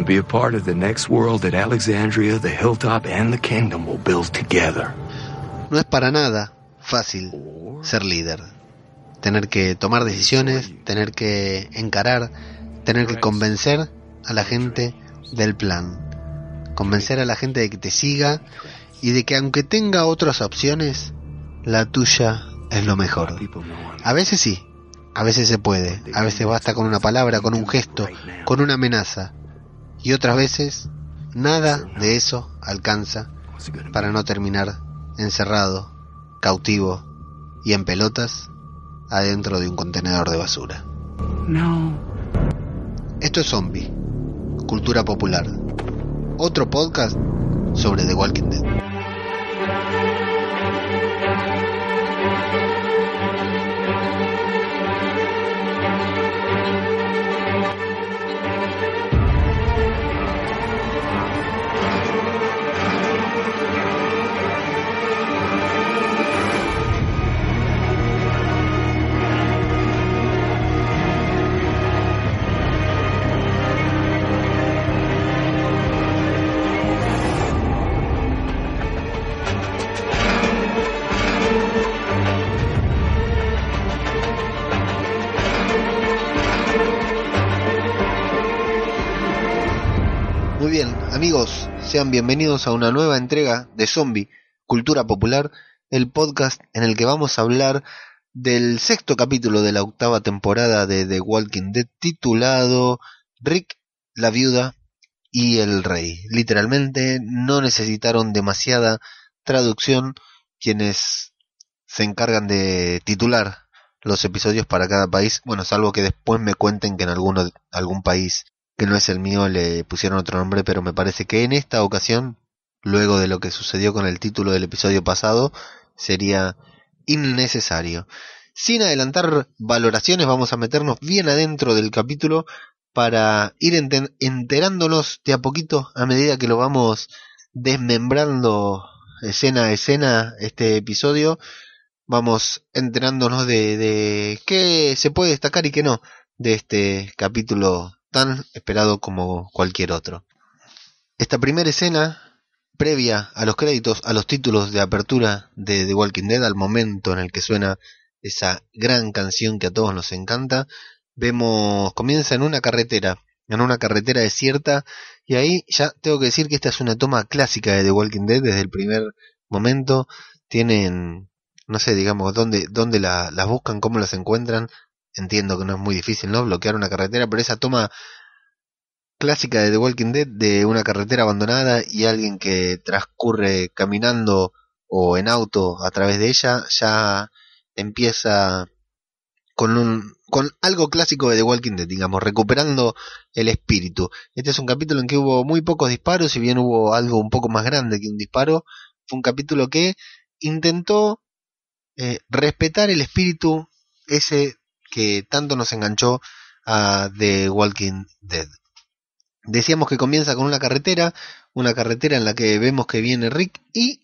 and be a part of the next world that Alexandria, the Hilltop, and the Kingdom will build together. No es para nada fácil ser líder. Tener que tomar decisiones, tener que encarar, tener que convencer a la gente del plan. Convencer a la gente de que te siga y de que aunque tenga otras opciones, la tuya es lo mejor. A veces sí, a veces se puede, a veces basta con una palabra, con un gesto, con una amenaza. Y otras veces nada de eso alcanza para no terminar encerrado, cautivo y en pelotas adentro de un contenedor de basura. No. Esto es Zombie, cultura popular. Otro podcast sobre The Walking Dead. Amigos, sean bienvenidos a una nueva entrega de Zombie, Cultura Popular, el podcast en el que vamos a hablar del sexto capítulo de la octava temporada de The Walking Dead titulado Rick, la viuda y el rey. Literalmente no necesitaron demasiada traducción quienes se encargan de titular los episodios para cada país, bueno, salvo que después me cuenten que en alguno, algún país que no es el mío, le pusieron otro nombre, pero me parece que en esta ocasión, luego de lo que sucedió con el título del episodio pasado, sería innecesario. Sin adelantar valoraciones, vamos a meternos bien adentro del capítulo para ir enterándonos de a poquito a medida que lo vamos desmembrando escena a escena este episodio. Vamos enterándonos de, de qué se puede destacar y qué no de este capítulo tan esperado como cualquier otro. Esta primera escena, previa a los créditos, a los títulos de apertura de The Walking Dead, al momento en el que suena esa gran canción que a todos nos encanta, vemos, comienza en una carretera, en una carretera desierta, y ahí ya tengo que decir que esta es una toma clásica de The Walking Dead desde el primer momento. Tienen, no sé, digamos, dónde, dónde la, las buscan, cómo las encuentran, entiendo que no es muy difícil, ¿no? Bloquear una carretera, pero esa toma clásica de The Walking Dead de una carretera abandonada y alguien que transcurre caminando o en auto a través de ella ya empieza con un con algo clásico de The Walking Dead, digamos, recuperando el espíritu. Este es un capítulo en que hubo muy pocos disparos, si bien hubo algo un poco más grande que un disparo, fue un capítulo que intentó eh, respetar el espíritu ese que tanto nos enganchó a The Walking Dead. Decíamos que comienza con una carretera, una carretera en la que vemos que viene Rick y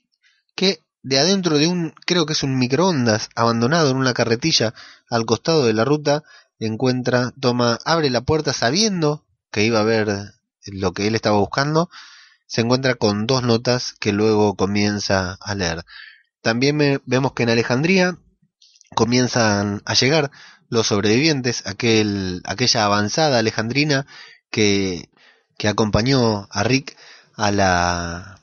que de adentro de un, creo que es un microondas abandonado en una carretilla al costado de la ruta, encuentra, toma, abre la puerta sabiendo que iba a ver lo que él estaba buscando, se encuentra con dos notas que luego comienza a leer. También vemos que en Alejandría comienzan a llegar los sobrevivientes, aquel, aquella avanzada alejandrina que, acompañó a Rick a la,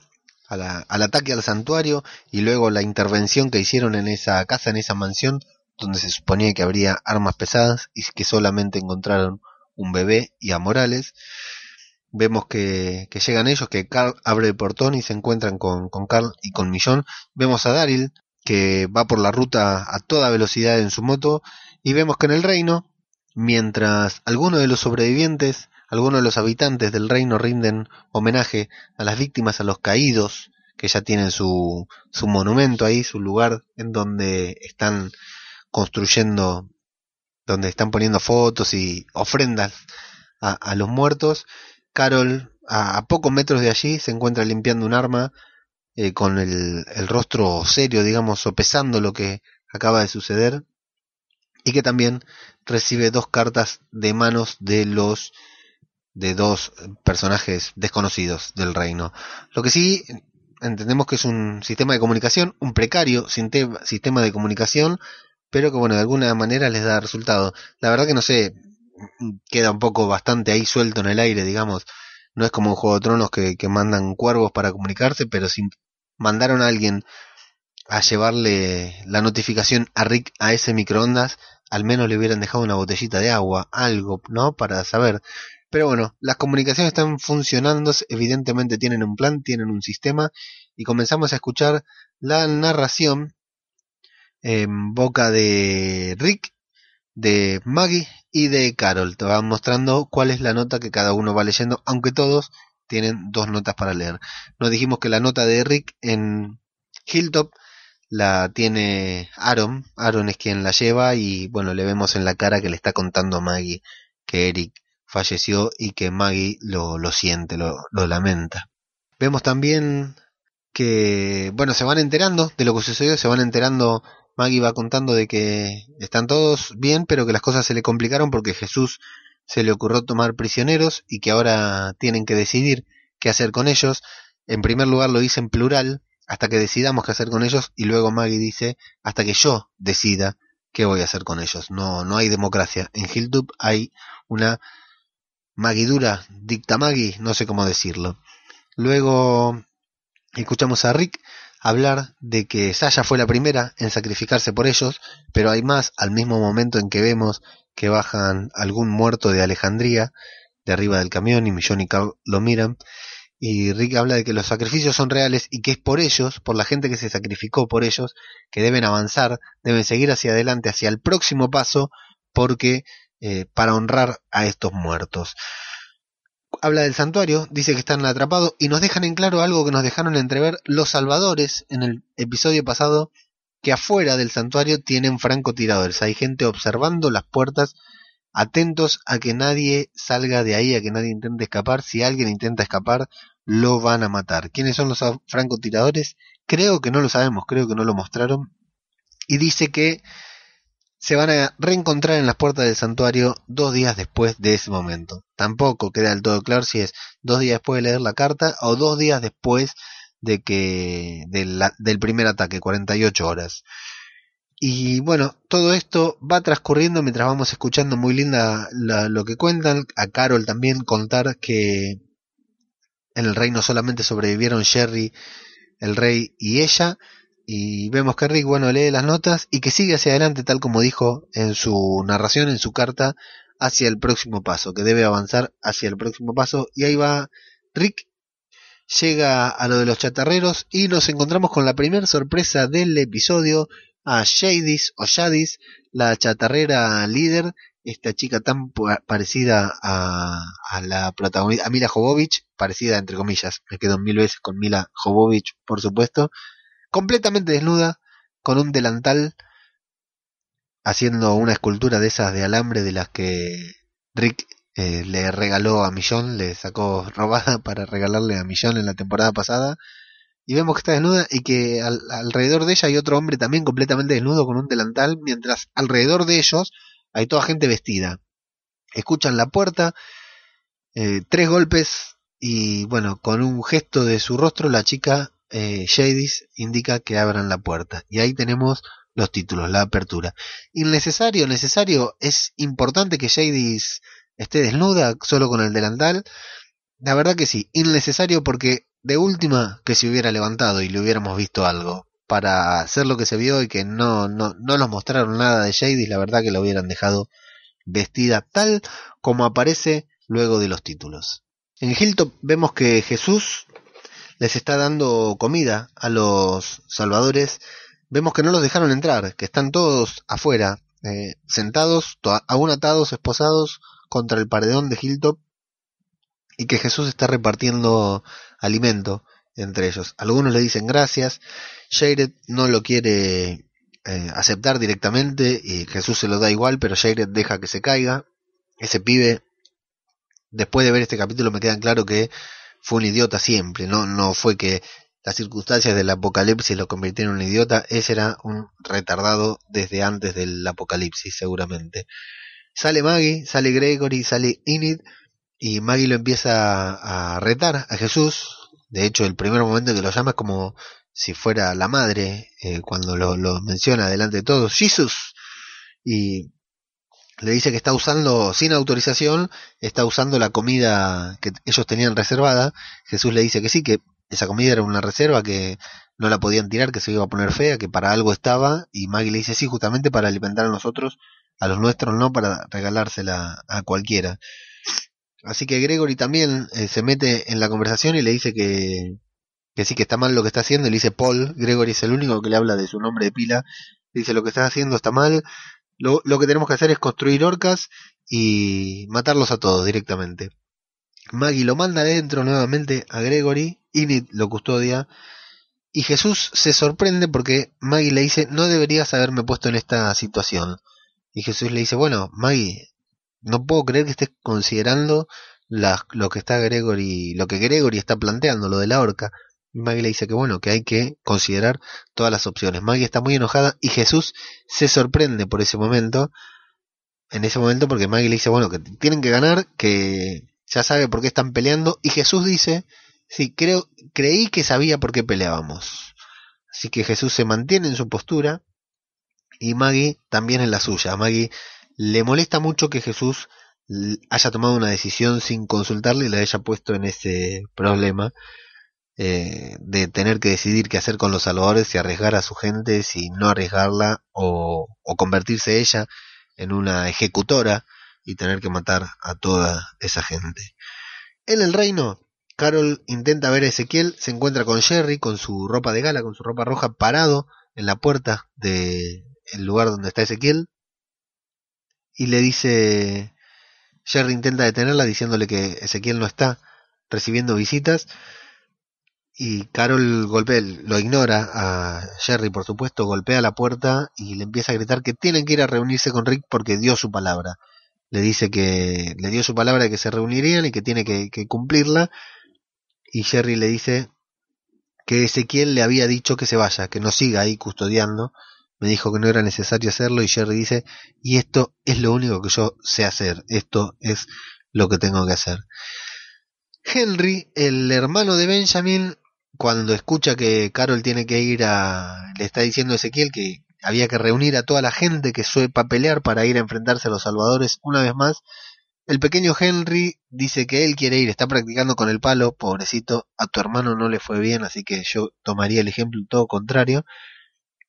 a la, al ataque al santuario y luego la intervención que hicieron en esa casa, en esa mansión, donde se suponía que habría armas pesadas y que solamente encontraron un bebé y a Morales. Vemos que, que llegan ellos, que Carl abre el portón y se encuentran con, con Carl y con Millón. Vemos a Daryl, que va por la ruta a toda velocidad en su moto y vemos que en el reino, mientras algunos de los sobrevivientes, algunos de los habitantes del reino rinden homenaje a las víctimas, a los caídos, que ya tienen su, su monumento ahí, su lugar en donde están construyendo, donde están poniendo fotos y ofrendas a, los muertos, Carol, a, pocos metros de allí, se encuentra limpiando un arma eh, con el, el, rostro serio, digamos, sopesando lo que acaba de suceder y que también recibe dos cartas de manos de los de dos personajes desconocidos del reino. Lo que sí entendemos que es un sistema de comunicación, un precario sistema de comunicación, pero que bueno, de alguna manera les da resultado. La verdad que no sé, queda un poco bastante ahí suelto en el aire, digamos. No es como un Juego de Tronos que, que mandan cuervos para comunicarse, pero si mandaron a alguien a llevarle la notificación a Rick a ese microondas, al menos le hubieran dejado una botellita de agua, algo, ¿no? Para saber. Pero bueno, las comunicaciones están funcionando, evidentemente tienen un plan, tienen un sistema, y comenzamos a escuchar la narración en boca de Rick, de Maggie y de Carol. Te van mostrando cuál es la nota que cada uno va leyendo, aunque todos tienen dos notas para leer. Nos dijimos que la nota de Rick en Hilltop la tiene Aaron. Aaron es quien la lleva y bueno, le vemos en la cara que le está contando a Maggie que Eric falleció y que Maggie lo, lo siente, lo, lo lamenta. Vemos también que, bueno, se van enterando de lo que sucedió, se van enterando, Maggie va contando de que están todos bien, pero que las cosas se le complicaron porque Jesús se le ocurrió tomar prisioneros y que ahora tienen que decidir qué hacer con ellos. En primer lugar lo dice en plural, hasta que decidamos qué hacer con ellos, y luego Maggie dice, hasta que yo decida qué voy a hacer con ellos. No, no hay democracia. En Hilltop hay una maguidura, dicta Maggie, no sé cómo decirlo. Luego escuchamos a Rick hablar de que Saya fue la primera en sacrificarse por ellos, pero hay más al mismo momento en que vemos que bajan algún muerto de Alejandría de arriba del camión y Millón y Carl lo miran y Rick habla de que los sacrificios son reales y que es por ellos, por la gente que se sacrificó por ellos, que deben avanzar, deben seguir hacia adelante, hacia el próximo paso, porque eh, para honrar a estos muertos. Habla del santuario, dice que están atrapados y nos dejan en claro algo que nos dejaron entrever los salvadores en el episodio pasado, que afuera del santuario tienen francotiradores. Hay gente observando las puertas, atentos a que nadie salga de ahí, a que nadie intente escapar. Si alguien intenta escapar, lo van a matar. ¿Quiénes son los francotiradores? Creo que no lo sabemos, creo que no lo mostraron. Y dice que se van a reencontrar en las puertas del santuario dos días después de ese momento. Tampoco queda del todo claro si es dos días después de leer la carta o dos días después de que del primer ataque, 48 horas. Y bueno, todo esto va transcurriendo mientras vamos escuchando muy linda lo que cuentan. A Carol también contar que en el reino solamente sobrevivieron Sherry, el rey y ella. Y vemos que Rick, bueno, lee las notas y que sigue hacia adelante, tal como dijo en su narración, en su carta, hacia el próximo paso, que debe avanzar hacia el próximo paso. Y ahí va Rick, llega a lo de los chatarreros y nos encontramos con la primera sorpresa del episodio, a Shadis o Shadis, la chatarrera líder, esta chica tan parecida a, la protagonista, a Mila Jovovich, parecida entre comillas, me quedo mil veces con Mila Jovovich, por supuesto, completamente desnuda, con un delantal, haciendo una escultura de esas de alambre de las que Rick eh, le regaló a Millón, le sacó robada para regalarle a Millón en la temporada pasada. Y vemos que está desnuda y que alrededor de ella hay otro hombre también completamente desnudo con un delantal, mientras alrededor de ellos hay toda gente vestida. Escuchan la puerta, eh, tres golpes y bueno, con un gesto de su rostro la chica eh, Jadis indica que abran la puerta. Y ahí tenemos los títulos, la apertura. Innecesario, necesario, es importante que Jadis esté desnuda solo con el delantal. La verdad que sí, innecesario porque de última que se hubiera levantado y le hubiéramos visto algo para hacer lo que se vio y que no, no, no nos mostraron nada de Jadis, la verdad que la hubieran dejado vestida tal como aparece luego de los títulos. En Hilltop vemos que Jesús les está dando comida a los salvadores, vemos que no los dejaron entrar, que están todos afuera, eh, sentados, aún atados, esposados contra el paredón de Hilltop, y que Jesús está repartiendo alimento entre ellos. Algunos le dicen gracias, Jared no lo quiere eh, aceptar directamente y Jesús se lo da igual, pero Jared deja que se caiga. Ese pibe, después de ver este capítulo me queda claro que fue un idiota siempre, no, no fue que las circunstancias del apocalipsis lo convirtieron en un idiota, ese era un retardado desde antes del apocalipsis seguramente. Sale Maggie, sale Gregory, sale Enid y Maggie lo empieza a retar a Jesús. De hecho, el primer momento que lo llama es como si fuera la madre, eh, cuando lo, lo, menciona delante de todos, Jesús. Y le dice que está usando, sin autorización, está usando la comida que ellos tenían reservada. Jesús le dice que sí, que esa comida era una reserva, que no la podían tirar, que se iba a poner fea, que para algo estaba. Y Maggie le dice sí, justamente para alimentar a nosotros, a los nuestros, no para regalársela a cualquiera. Así que Gregory también eh, se mete en la conversación y le dice que, sí que está mal lo que está haciendo. Y le dice Paul, Gregory es el único que le habla de su nombre de pila. dice lo que estás haciendo está mal. Lo, lo que tenemos que hacer es construir orcas y matarlos a todos directamente. Maggie lo manda adentro nuevamente a Gregory, Init lo custodia y Jesús se sorprende porque Maggie le dice no deberías haberme puesto en esta situación. Y Jesús le dice, bueno, Maggie, no puedo creer que estés considerando lo que está Gregory, lo que Gregory está planteando, lo de la horca. Maggie le dice que bueno, que hay que considerar todas las opciones. Maggie está muy enojada y Jesús se sorprende por ese momento. En ese momento porque Maggie le dice, bueno, que tienen que ganar, que ya sabe por qué están peleando. Y Jesús dice, sí, creo, creí que sabía por qué peleábamos. Así que Jesús se mantiene en su postura y Maggie también en la suya. Maggie le molesta mucho que Jesús haya tomado una decisión sin consultarle y le haya puesto en ese problema eh, de tener que decidir qué hacer con los salvadores, si arriesgar a su gente, si no arriesgarla o, o convertirse ella en una ejecutora y tener que matar a toda esa gente. En el reino, Carol intenta ver a Ezequiel, se encuentra con Jerry con su ropa de gala, con su ropa roja, parado en la puerta del lugar donde está Ezequiel y le dice Jerry intenta detenerla diciéndole que Ezequiel no está recibiendo visitas y Carol golpea, lo ignora a Jerry, por supuesto, golpea la puerta y le empieza a gritar que tienen que ir a reunirse con Rick porque dio su palabra. Le dice que le dio su palabra de que se reunirían y que tiene que, que cumplirla. Y Jerry le dice que Ezequiel le había dicho que se vaya, que no siga ahí custodiando. Me dijo que no era necesario hacerlo y Jerry dice, y esto es lo único que yo sé hacer, esto es lo que tengo que hacer. Henry, el hermano de Benjamin, cuando escucha que Carol tiene que ir a... le está diciendo a Ezequiel que había que reunir a toda la gente que suepa pelear para ir a enfrentarse a los salvadores una vez más, el pequeño Henry dice que él quiere ir, está practicando con el palo, pobrecito, a tu hermano no le fue bien, así que yo tomaría el ejemplo todo contrario.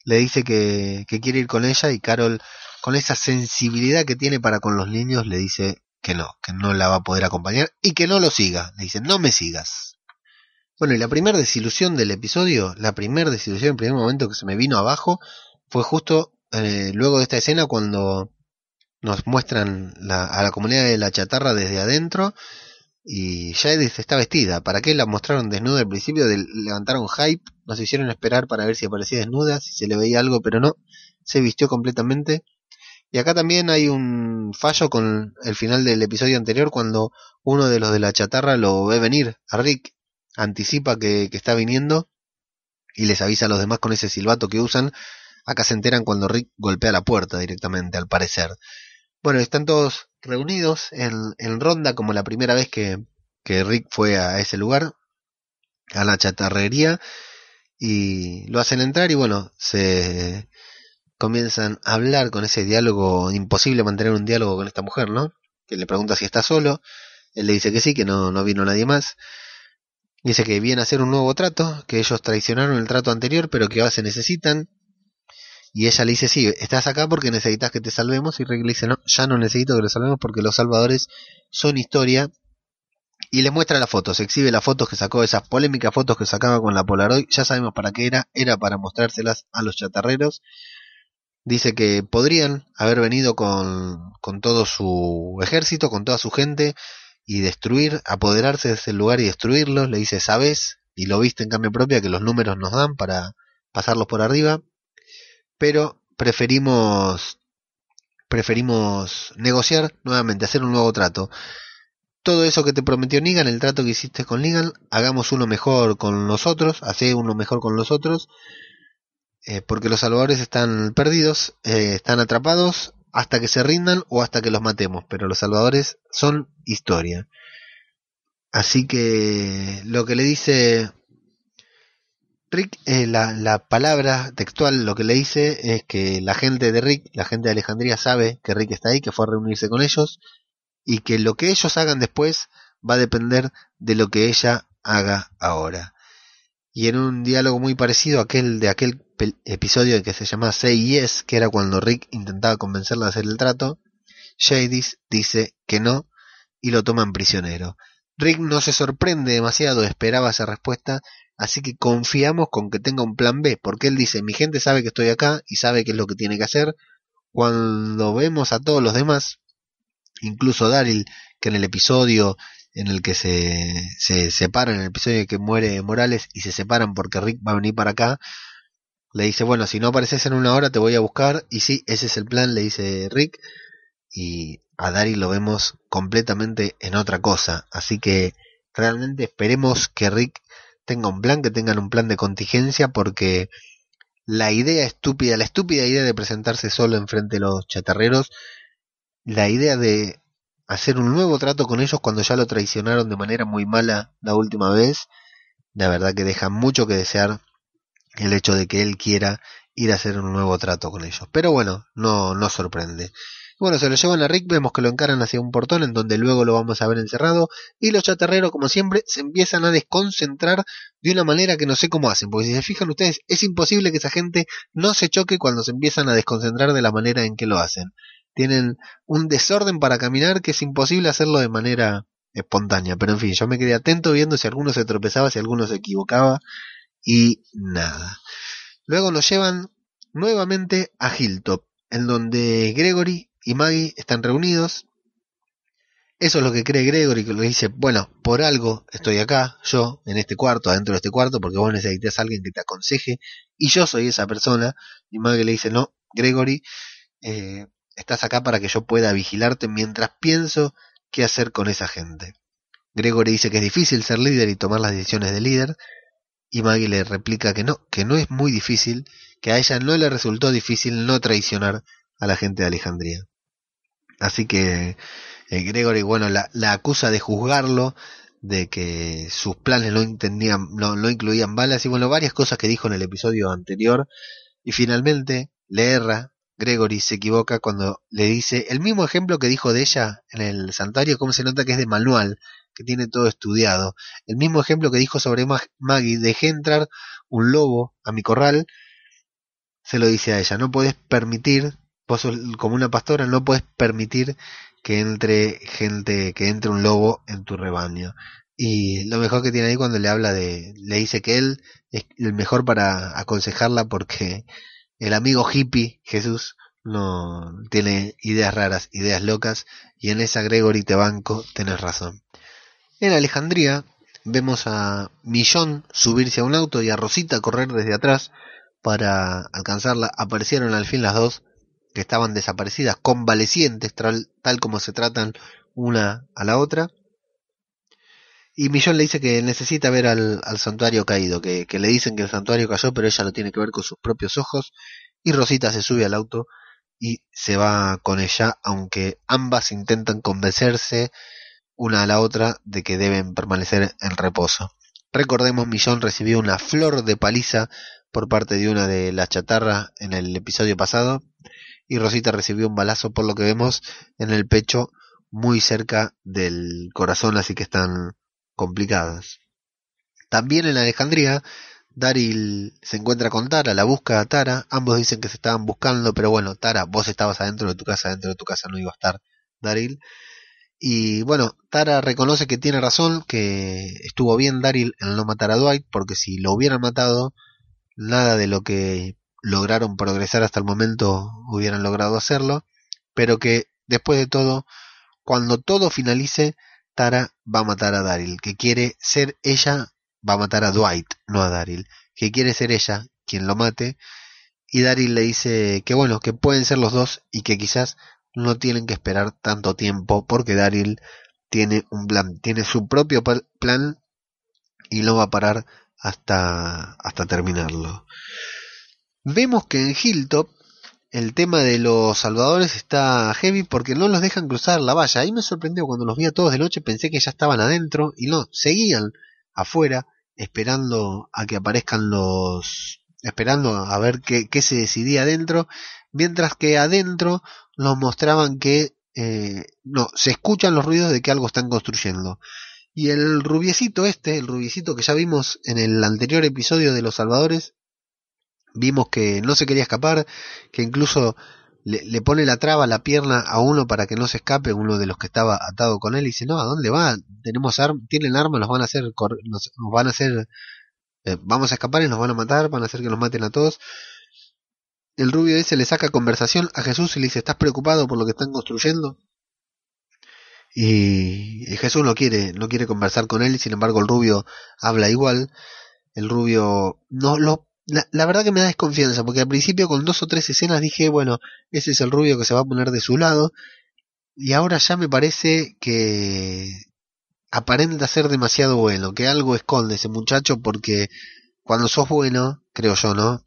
Le dice que, que quiere ir con ella y Carol, con esa sensibilidad que tiene para con los niños, le dice que no, que no la va a poder acompañar y que no lo siga. Le dice, no me sigas. Bueno, y la primera desilusión del episodio, la primera desilusión, el primer momento que se me vino abajo, fue justo eh, luego de esta escena cuando nos muestran la, a la comunidad de la chatarra desde adentro y Jadis está vestida. ¿Para qué la mostraron desnuda al principio? De, levantaron hype, nos hicieron esperar para ver si aparecía desnuda, si se le veía algo, pero no, se vistió completamente. Y acá también hay un fallo con el final del episodio anterior cuando uno de los de la chatarra lo ve venir a Rick anticipa que, que, está viniendo y les avisa a los demás con ese silbato que usan. Acá se enteran cuando Rick golpea la puerta directamente, al parecer. Bueno, están todos reunidos en, en ronda como la primera vez que, que Rick fue a ese lugar, a la chatarrería, y lo hacen entrar y bueno, se comienzan a hablar con ese diálogo, imposible mantener un diálogo con esta mujer, ¿no? Que le pregunta si está solo, él le dice que sí, que no, no vino nadie más, Dice que viene a hacer un nuevo trato, que ellos traicionaron el trato anterior, pero que ahora se necesitan. Y ella le dice, sí, estás acá porque necesitas que te salvemos. Y Rick le dice, no, ya no necesito que lo salvemos porque los salvadores son historia. Y le muestra las fotos, exhibe las fotos que sacó, esas polémicas fotos que sacaba con la Polaroid. Ya sabemos para qué era, era para mostrárselas a los chatarreros. Dice que podrían haber venido con, con todo su ejército, con toda su gente, y destruir, apoderarse de ese lugar y destruirlo. Le dice, sabes, y lo viste en cambio propia, que los números nos dan para pasarlos por arriba, pero preferimos preferimos negociar nuevamente, hacer un nuevo trato. Todo eso que te prometió Negan, el trato que hiciste con Negan, hagamos uno mejor con nosotros, hace uno mejor con los otros, eh, porque los salvadores están perdidos, eh, están atrapados hasta que se rindan o hasta que los matemos, pero los salvadores son historia. Así que lo que le dice Rick, eh, la, la, palabra textual, lo que le dice es que la gente de Rick, la gente de Alejandría sabe que Rick está ahí, que fue a reunirse con ellos, y que lo que ellos hagan después va a depender de lo que ella haga ahora. Y en un diálogo muy parecido a aquel de aquel episodio que se llama Say Yes, que era cuando Rick intentaba convencerla de hacer el trato, Jadis dice que no y lo toman prisionero. Rick no se sorprende demasiado, esperaba esa respuesta, así que confiamos con que tenga un plan B, porque él dice, mi gente sabe que estoy acá y sabe qué es lo que tiene que hacer. Cuando vemos a todos los demás, incluso Daryl, que en el episodio en el que se, se separan, en el episodio en que muere Morales y se separan porque Rick va a venir para acá, le dice, bueno, si no apareces en una hora te voy a buscar, y sí, ese es el plan, le dice Rick, y a Daryl lo vemos completamente en otra cosa. Así que realmente esperemos que Rick tenga un plan, que tengan un plan de contingencia, porque la idea estúpida, la estúpida idea de presentarse solo enfrente de los chatarreros, la idea de hacer un nuevo trato con ellos cuando ya lo traicionaron de manera muy mala la última vez, la verdad que deja mucho que desear el hecho de que él quiera ir a hacer un nuevo trato con ellos. Pero bueno, no, no sorprende. Bueno, se lo llevan a Rick, vemos que lo encaran hacia un portón en donde luego lo vamos a ver encerrado y los chatarreros, como siempre, se empiezan a desconcentrar de una manera que no sé cómo hacen, porque si se fijan ustedes, es imposible que esa gente no se choque cuando se empiezan a desconcentrar de la manera en que lo hacen. Tienen un desorden para caminar que es imposible hacerlo de manera espontánea, pero en fin, yo me quedé atento viendo si alguno se tropezaba, si alguno se equivocaba y nada. Luego nos llevan nuevamente a Hilltop, en donde Gregory y Maggie están reunidos. Eso es lo que cree Gregory, que le dice, bueno, por algo estoy acá, yo, en este cuarto, adentro de este cuarto, porque vos necesitas a alguien que te aconseje, y yo soy esa persona. Y Maggie le dice, no, Gregory, eh, estás acá para que yo pueda vigilarte mientras pienso qué hacer con esa gente. Gregory dice que es difícil ser líder y tomar las decisiones de líder, y Maggie le replica que no, que no es muy difícil, que a ella no le resultó difícil no traicionar a la gente de Alejandría. Así que eh, Gregory, bueno, la, acusa de juzgarlo, de que sus planes no, entendían, no, incluían balas y bueno, varias cosas que dijo en el episodio anterior. Y finalmente le erra, Gregory se equivoca cuando le dice el mismo ejemplo que dijo de ella en el santuario, como se nota que es de manual, que tiene todo estudiado. El mismo ejemplo que dijo sobre Maggie, dejé entrar un lobo a mi corral, se lo dice a ella, no puedes permitir vos como una pastora no puedes permitir que entre gente, que entre un lobo en tu rebaño. Y lo mejor que tiene ahí cuando le habla de, le dice que él es el mejor para aconsejarla porque el amigo hippie Jesús no tiene ideas raras, ideas locas, y en esa Gregory te banco, tenés razón. En Alejandría vemos a Millón subirse a un auto y a Rosita correr desde atrás para alcanzarla. Aparecieron al fin las dos que estaban desaparecidas, convalecientes, tal, como se tratan una a la otra. Y Millón le dice que necesita ver al, santuario caído, que, que, le dicen que el santuario cayó, pero ella lo tiene que ver con sus propios ojos. Y Rosita se sube al auto y se va con ella, aunque ambas intentan convencerse una a la otra de que deben permanecer en reposo. Recordemos, Millón recibió una flor de paliza por parte de una de las chatarras en el episodio pasado y Rosita recibió un balazo por lo que vemos en el pecho muy cerca del corazón, así que están complicadas. También en Alejandría, Daryl se encuentra con Tara, la busca a Tara, ambos dicen que se estaban buscando, pero bueno, Tara, vos estabas adentro de tu casa, adentro de tu casa no iba a estar Daryl. Y bueno, Tara reconoce que tiene razón, que estuvo bien Daryl en no matar a Dwight, porque si lo hubieran matado, nada de lo que lograron progresar hasta el momento hubieran logrado hacerlo, pero que después de todo, cuando todo finalice, Tara va a matar a Daryl, que quiere ser ella, va a matar a Dwight, no a Daryl, que quiere ser ella quien lo mate, y Daryl le dice que bueno, que pueden ser los dos y que quizás no tienen que esperar tanto tiempo porque Daryl tiene un plan, tiene su propio plan y no va a parar hasta, hasta terminarlo. Vemos que en Hilltop el tema de los salvadores está heavy porque no los dejan cruzar la valla. Ahí me sorprendió cuando los vi a todos de noche, pensé que ya estaban adentro y no, seguían afuera esperando a que aparezcan los... esperando a ver qué, qué se decidía adentro, mientras que adentro nos mostraban que... Eh, no, se escuchan los ruidos de que algo están construyendo. Y el rubiecito este, el rubiecito que ya vimos en el anterior episodio de Los Salvadores, vimos que no se quería escapar, que incluso le, pone la traba, la pierna a uno para que no se escape, uno de los que estaba atado con él, y dice, no, ¿a dónde va? Tenemos tienen armas, nos van a hacer, nos, van a hacer, eh, vamos a escapar y nos van a matar, van a hacer que nos maten a todos. El rubio ese le saca conversación a Jesús y le dice, ¿estás preocupado por lo que están construyendo? Y, Jesús no quiere, no quiere conversar con él, y sin embargo el rubio habla igual. El rubio no lo la, verdad que me da desconfianza, porque al principio con dos o tres escenas dije, bueno, ese es el rubio que se va a poner de su lado, y ahora ya me parece que aparenta ser demasiado bueno, que algo esconde ese muchacho, porque cuando sos bueno, creo yo, ¿no?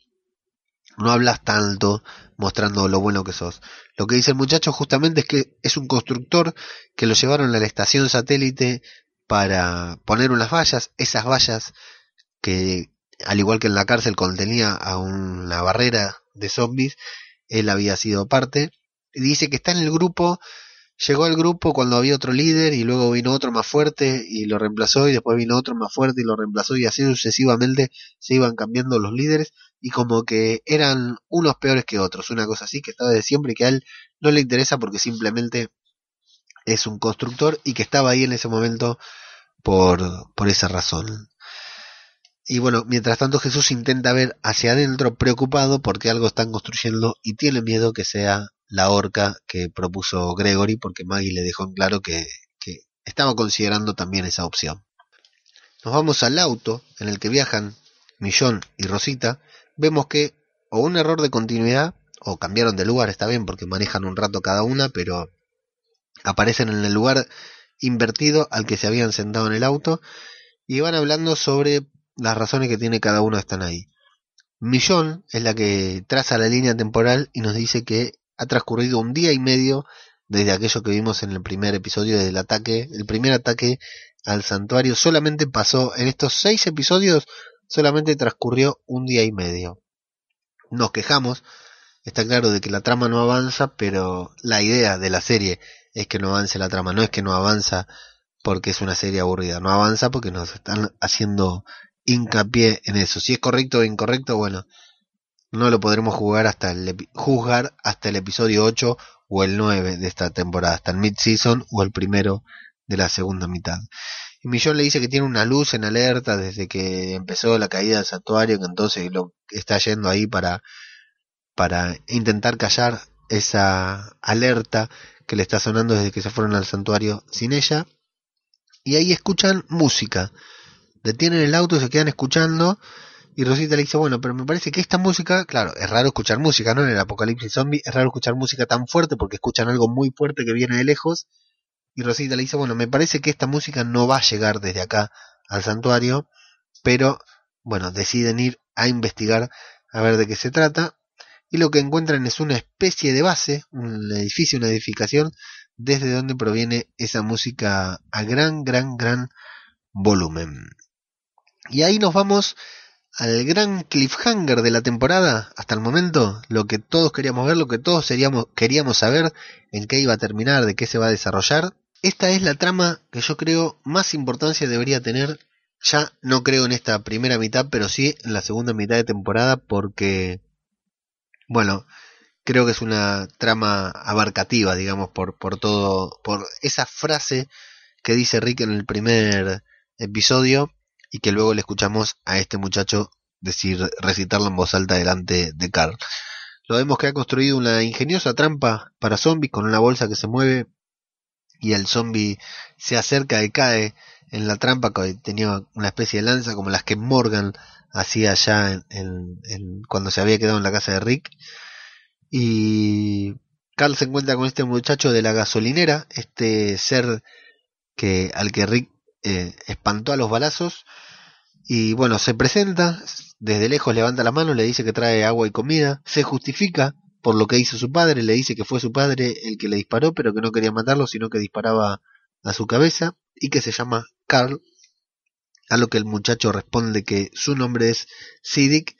No hablas tanto mostrando lo bueno que sos. Lo que dice el muchacho justamente es que es un constructor que lo llevaron a la estación satélite para poner unas vallas, esas vallas que al igual que en la cárcel contenía a una barrera de zombies, él había sido parte. Dice que está en el grupo, llegó al grupo cuando había otro líder y luego vino otro más fuerte y lo reemplazó y después vino otro más fuerte y lo reemplazó y así sucesivamente se iban cambiando los líderes y como que eran unos peores que otros, una cosa así que estaba de siempre y que a él no le interesa porque simplemente es un constructor y que estaba ahí en ese momento por, por esa razón. Y bueno, mientras tanto Jesús intenta ver hacia adentro preocupado porque algo están construyendo y tiene miedo que sea la horca que propuso Gregory porque Maggie le dejó en claro que, que estaba considerando también esa opción. Nos vamos al auto en el que viajan Millón y Rosita. Vemos que o un error de continuidad o cambiaron de lugar, está bien porque manejan un rato cada una, pero aparecen en el lugar invertido al que se habían sentado en el auto y van hablando sobre las razones que tiene cada uno están ahí. Millón es la que traza la línea temporal y nos dice que ha transcurrido un día y medio desde aquello que vimos en el primer episodio del ataque, el primer ataque al santuario solamente pasó en estos seis episodios solamente transcurrió un día y medio. Nos quejamos, está claro de que la trama no avanza, pero la idea de la serie es que no avance la trama, no es que no avanza porque es una serie aburrida, no avanza porque nos están haciendo hincapié en eso. Si es correcto o incorrecto, bueno, no lo podremos jugar hasta el juzgar hasta el episodio 8 o el 9 de esta temporada, hasta el mid-season o el primero de la segunda mitad. Y Millón le dice que tiene una luz en alerta desde que empezó la caída del santuario, que entonces lo está yendo ahí para, para intentar callar esa alerta que le está sonando desde que se fueron al santuario sin ella. Y ahí escuchan música detienen el auto, se quedan escuchando y Rosita le dice, bueno, pero me parece que esta música, claro, es raro escuchar música, ¿no? En el apocalipsis zombie es raro escuchar música tan fuerte porque escuchan algo muy fuerte que viene de lejos. Y Rosita le dice, bueno, me parece que esta música no va a llegar desde acá al santuario, pero bueno, deciden ir a investigar a ver de qué se trata. Y lo que encuentran es una especie de base, un edificio, una edificación, desde donde proviene esa música a gran, gran, gran volumen. Y ahí nos vamos al gran cliffhanger de la temporada hasta el momento, lo que todos queríamos ver, lo que todos queríamos saber, en qué iba a terminar, de qué se va a desarrollar. Esta es la trama que yo creo más importancia debería tener, ya no creo en esta primera mitad, pero sí en la segunda mitad de temporada, porque, bueno, creo que es una trama abarcativa, digamos, por, por todo, por esa frase que dice Rick en el primer episodio, y que luego le escuchamos a este muchacho decir, recitarlo en voz alta delante de Carl. Lo vemos que ha construido una ingeniosa trampa para zombies con una bolsa que se mueve y el zombie se acerca y cae en la trampa que tenía una especie de lanza como las que Morgan hacía allá en, cuando se había quedado en la casa de Rick. Y Carl se encuentra con este muchacho de la gasolinera, este ser que al que Rick eh, espantó a los balazos y bueno, se presenta, desde lejos levanta la mano, le dice que trae agua y comida, se justifica por lo que hizo su padre, le dice que fue su padre el que le disparó, pero que no quería matarlo, sino que disparaba a su cabeza, y que se llama Carl, a lo que el muchacho responde que su nombre es Siddiq,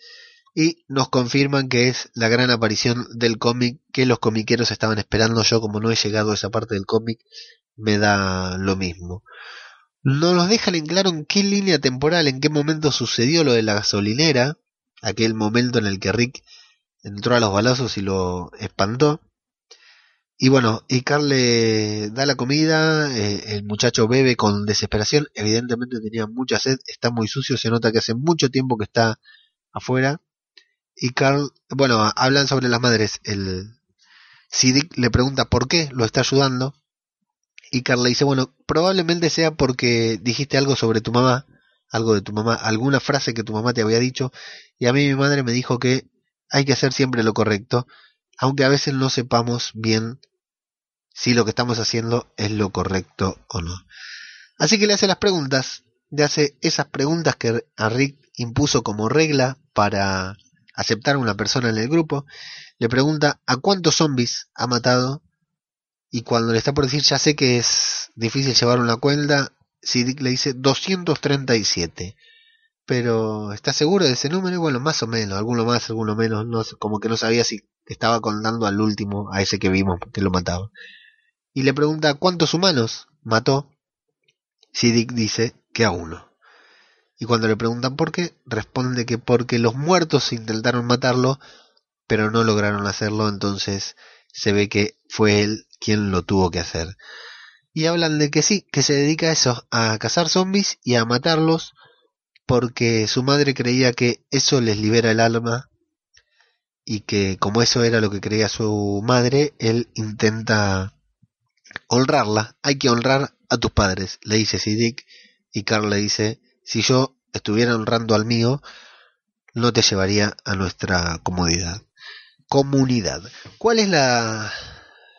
y nos confirman que es la gran aparición del cómic que los comiqueros estaban esperando. Yo como no he llegado a esa parte del cómic, me da lo mismo. No nos dejan en claro en qué línea temporal, en qué momento sucedió lo de la gasolinera, aquel momento en el que Rick entró a los balazos y lo espantó. Y bueno, y Carl le da la comida, eh, el muchacho bebe con desesperación, evidentemente tenía mucha sed, está muy sucio, se nota que hace mucho tiempo que está afuera. Y Carl, bueno, hablan sobre las madres, el Siddiq le pregunta por qué lo está ayudando. Y Carl le dice, bueno, probablemente sea porque dijiste algo sobre tu mamá, algo de tu mamá, alguna frase que tu mamá te había dicho, y a mí mi madre me dijo que hay que hacer siempre lo correcto, aunque a veces no sepamos bien si lo que estamos haciendo es lo correcto o no. Así que le hace las preguntas, le hace esas preguntas que a Rick impuso como regla para aceptar a una persona en el grupo, le pregunta a cuántos zombies ha matado y cuando le está por decir ya sé que es difícil llevar una cuenta, Siddiq le dice 237 pero ¿estás seguro de ese número? Bueno, más o menos, alguno más, alguno menos, no, como que no sabía si estaba contando al último, a ese que vimos que lo mataba. Y le pregunta cuántos humanos mató. Siddiq dice que a uno. Y cuando le preguntan por qué, responde que porque los muertos intentaron matarlo, pero no lograron hacerlo, entonces se ve que fue él quien lo tuvo que hacer. Y hablan de que sí, que se dedica a eso, a cazar zombies y a matarlos porque su madre creía que eso les libera el alma y que como eso era lo que creía su madre, él intenta honrarla. Hay que honrar a tus padres, le dice Siddiq y Carl le dice, si yo estuviera honrando al mío, no te llevaría a nuestra comodidad. Comunidad. ¿Cuál es la,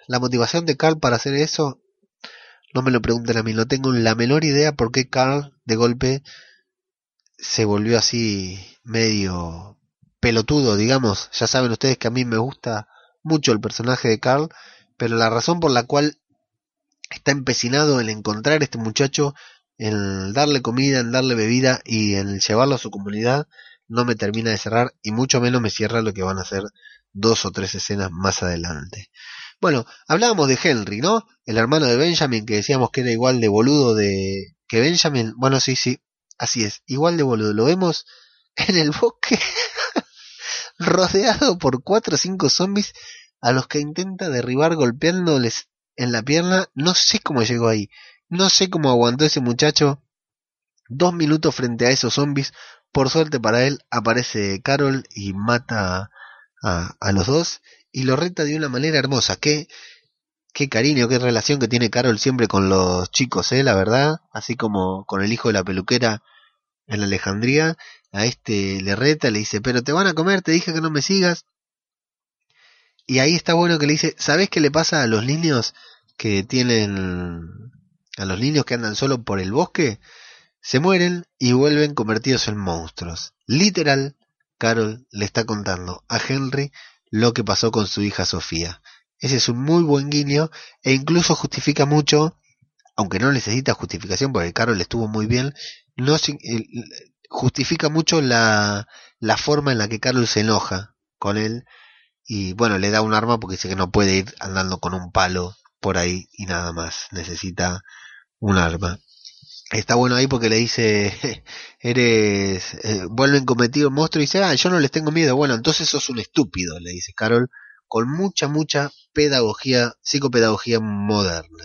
la motivación de Carl para hacer eso? No me lo pregunten a mí, no tengo la menor idea por qué Carl de golpe se volvió así medio pelotudo, digamos. Ya saben ustedes que a mí me gusta mucho el personaje de Carl, pero la razón por la cual está empecinado en encontrar a este muchacho, en darle comida, en darle bebida y en llevarlo a su comunidad, no me termina de cerrar y mucho menos me cierra lo que van a hacer dos o tres escenas más adelante. Bueno, hablábamos de Henry, ¿no? El hermano de Benjamin, que decíamos que era igual de boludo de que Benjamin. Bueno, sí, sí, Así es, igual de boludo. Lo vemos en el bosque, rodeado por cuatro o cinco zombies a los que intenta derribar golpeándoles en la pierna. No sé cómo llegó ahí. No sé cómo aguantó ese muchacho dos minutos frente a esos zombies. Por suerte para él aparece Carol y mata a, los dos y lo reta de una manera hermosa. Qué, qué cariño, qué relación que tiene Carol siempre con los chicos, eh, la verdad. Así como con el hijo de la peluquera en Alejandría. A este le reta, le dice, pero te van a comer, te dije que no me sigas. Y ahí está bueno que le dice, ¿sabes qué le pasa a los niños que tienen, a los niños que andan solo por el bosque? Se mueren y vuelven convertidos en monstruos. Literal, Carol le está contando a Henry lo que pasó con su hija Sofía. Ese es un muy buen guiño e incluso justifica mucho, aunque no necesita justificación porque Carol estuvo muy bien, no justifica mucho la, la forma en la que Carol se enoja con él y bueno, le da un arma porque dice que no puede ir andando con un palo por ahí y nada más, necesita un arma. Está bueno ahí porque le dice, eres, eh, vuelven cometido monstruo y dice, ah, yo no les tengo miedo. Bueno, entonces sos un estúpido, le dice Carol, con mucha, mucha pedagogía, psicopedagogía moderna.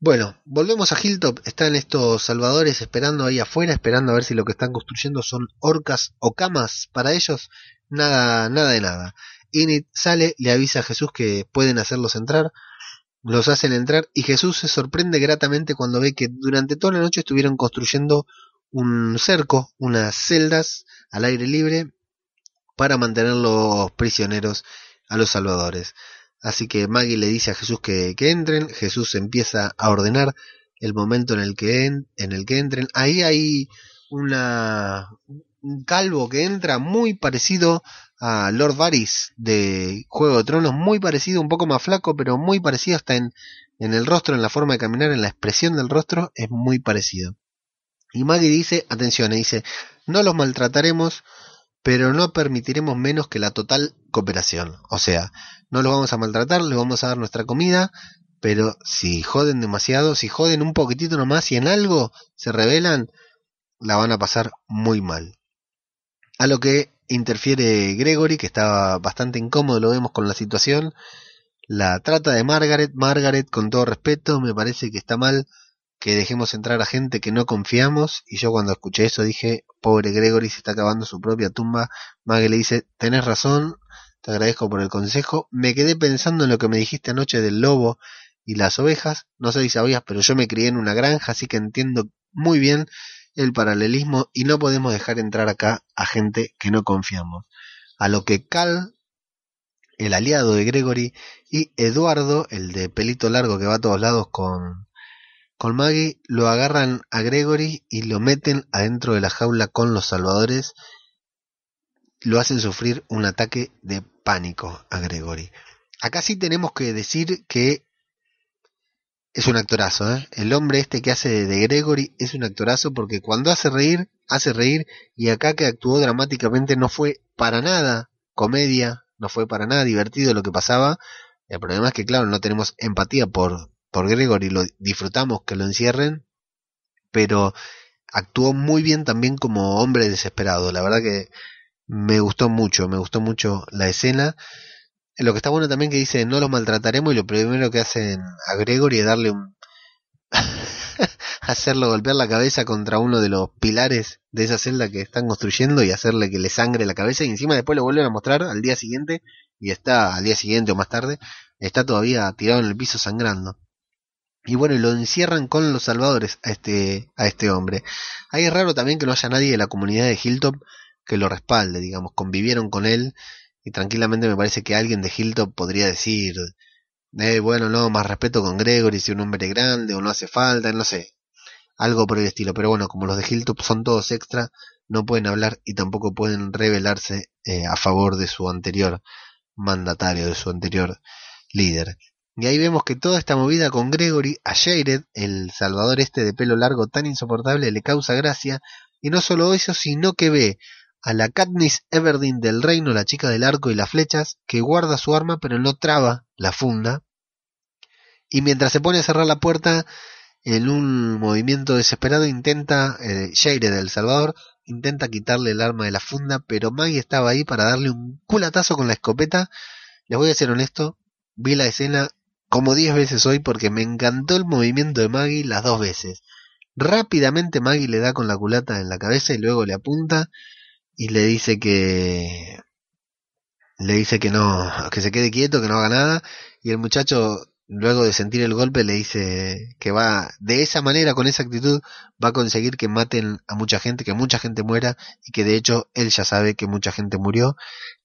Bueno, volvemos a Hilltop. Están estos salvadores esperando ahí afuera, esperando a ver si lo que están construyendo son orcas o camas para ellos. Nada, nada de nada. Init sale, le avisa a Jesús que pueden hacerlos entrar. Los hacen entrar y Jesús se sorprende gratamente cuando ve que durante toda la noche estuvieron construyendo un cerco, unas celdas al aire libre para mantener los prisioneros a los salvadores. Así que Maggie le dice a Jesús que, entren, Jesús empieza a ordenar el momento en el que, en, el que entren. Ahí hay una, un calvo que entra muy parecido a Lord Varys de Juego de Tronos, muy parecido, un poco más flaco, pero muy parecido hasta en, en el rostro, en la forma de caminar, en la expresión del rostro, es muy parecido. Y Maggie dice, atención, dice, no los maltrataremos, pero no permitiremos menos que la total cooperación. O sea, no los vamos a maltratar, les vamos a dar nuestra comida, pero si joden demasiado, si joden un poquitito nomás y en algo se rebelan, la van a pasar muy mal. A lo que interfiere Gregory, que estaba bastante incómodo, lo vemos con la situación. La trata de Margaret. Margaret, con todo respeto, me parece que está mal que dejemos entrar a gente que no confiamos. Y yo cuando escuché eso dije, pobre Gregory se está acabando su propia tumba. Maggie le dice, tenés razón, te agradezco por el consejo. Me quedé pensando en lo que me dijiste anoche del lobo y las ovejas. No sé si sabías, pero yo me crié en una granja, así que entiendo muy bien el paralelismo y no podemos dejar entrar acá a gente que no confiamos. A lo que Cal, el aliado de Gregory, y Eduardo, el de pelito largo que va a todos lados con, con Maggie, lo agarran a Gregory y lo meten adentro de la jaula con los salvadores. Lo hacen sufrir un ataque de pánico a Gregory. Acá sí tenemos que decir que es un actorazo, ¿eh? El hombre este que hace de Gregory es un actorazo porque cuando hace reír, hace reír y acá que actuó dramáticamente no fue para nada comedia, no fue para nada divertido lo que pasaba. El problema es que, claro, no tenemos empatía por, por Gregory, lo disfrutamos que lo encierren, pero actuó muy bien también como hombre desesperado. La verdad que me gustó mucho, me gustó mucho la escena. Lo que está bueno también que dice no los maltrataremos y lo primero que hacen a Gregory es darle un... hacerlo golpear la cabeza contra uno de los pilares de esa celda que están construyendo y hacerle que le sangre la cabeza y encima después lo vuelven a mostrar al día siguiente y está al día siguiente o más tarde está todavía tirado en el piso sangrando. Y bueno y lo encierran con los salvadores a este a este hombre. Ahí es raro también que no haya nadie de la comunidad de Hilltop que lo respalde digamos convivieron con él y tranquilamente me parece que alguien de Hilton podría decir, eh, bueno, no, más respeto con Gregory, si un hombre grande o no hace falta, no sé, algo por el estilo. Pero bueno, como los de Hilton son todos extra, no pueden hablar y tampoco pueden rebelarse eh, a favor de su anterior mandatario, de su anterior líder. Y ahí vemos que toda esta movida con Gregory, a Jared, el salvador este de pelo largo tan insoportable, le causa gracia, y no solo eso, sino que ve a la Katniss Everdeen del reino, la chica del arco y las flechas, que guarda su arma pero no traba la funda, y mientras se pone a cerrar la puerta, en un movimiento desesperado intenta, eh, del Salvador, intenta quitarle el arma de la funda, pero Maggie estaba ahí para darle un culatazo con la escopeta. Les voy a ser honesto, vi la escena como diez veces hoy porque me encantó el movimiento de Maggie las dos veces. Rápidamente Maggie le da con la culata en la cabeza y luego le apunta y le dice que le dice que no, que se quede quieto, que no haga nada, y el muchacho luego de sentir el golpe le dice que va de esa manera, con esa actitud, va a conseguir que maten a mucha gente, que mucha gente muera y que de hecho él ya sabe que mucha gente murió,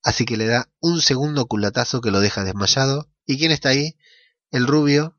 así que le da un segundo culatazo que lo deja desmayado. ¿Y quién está ahí? El rubio,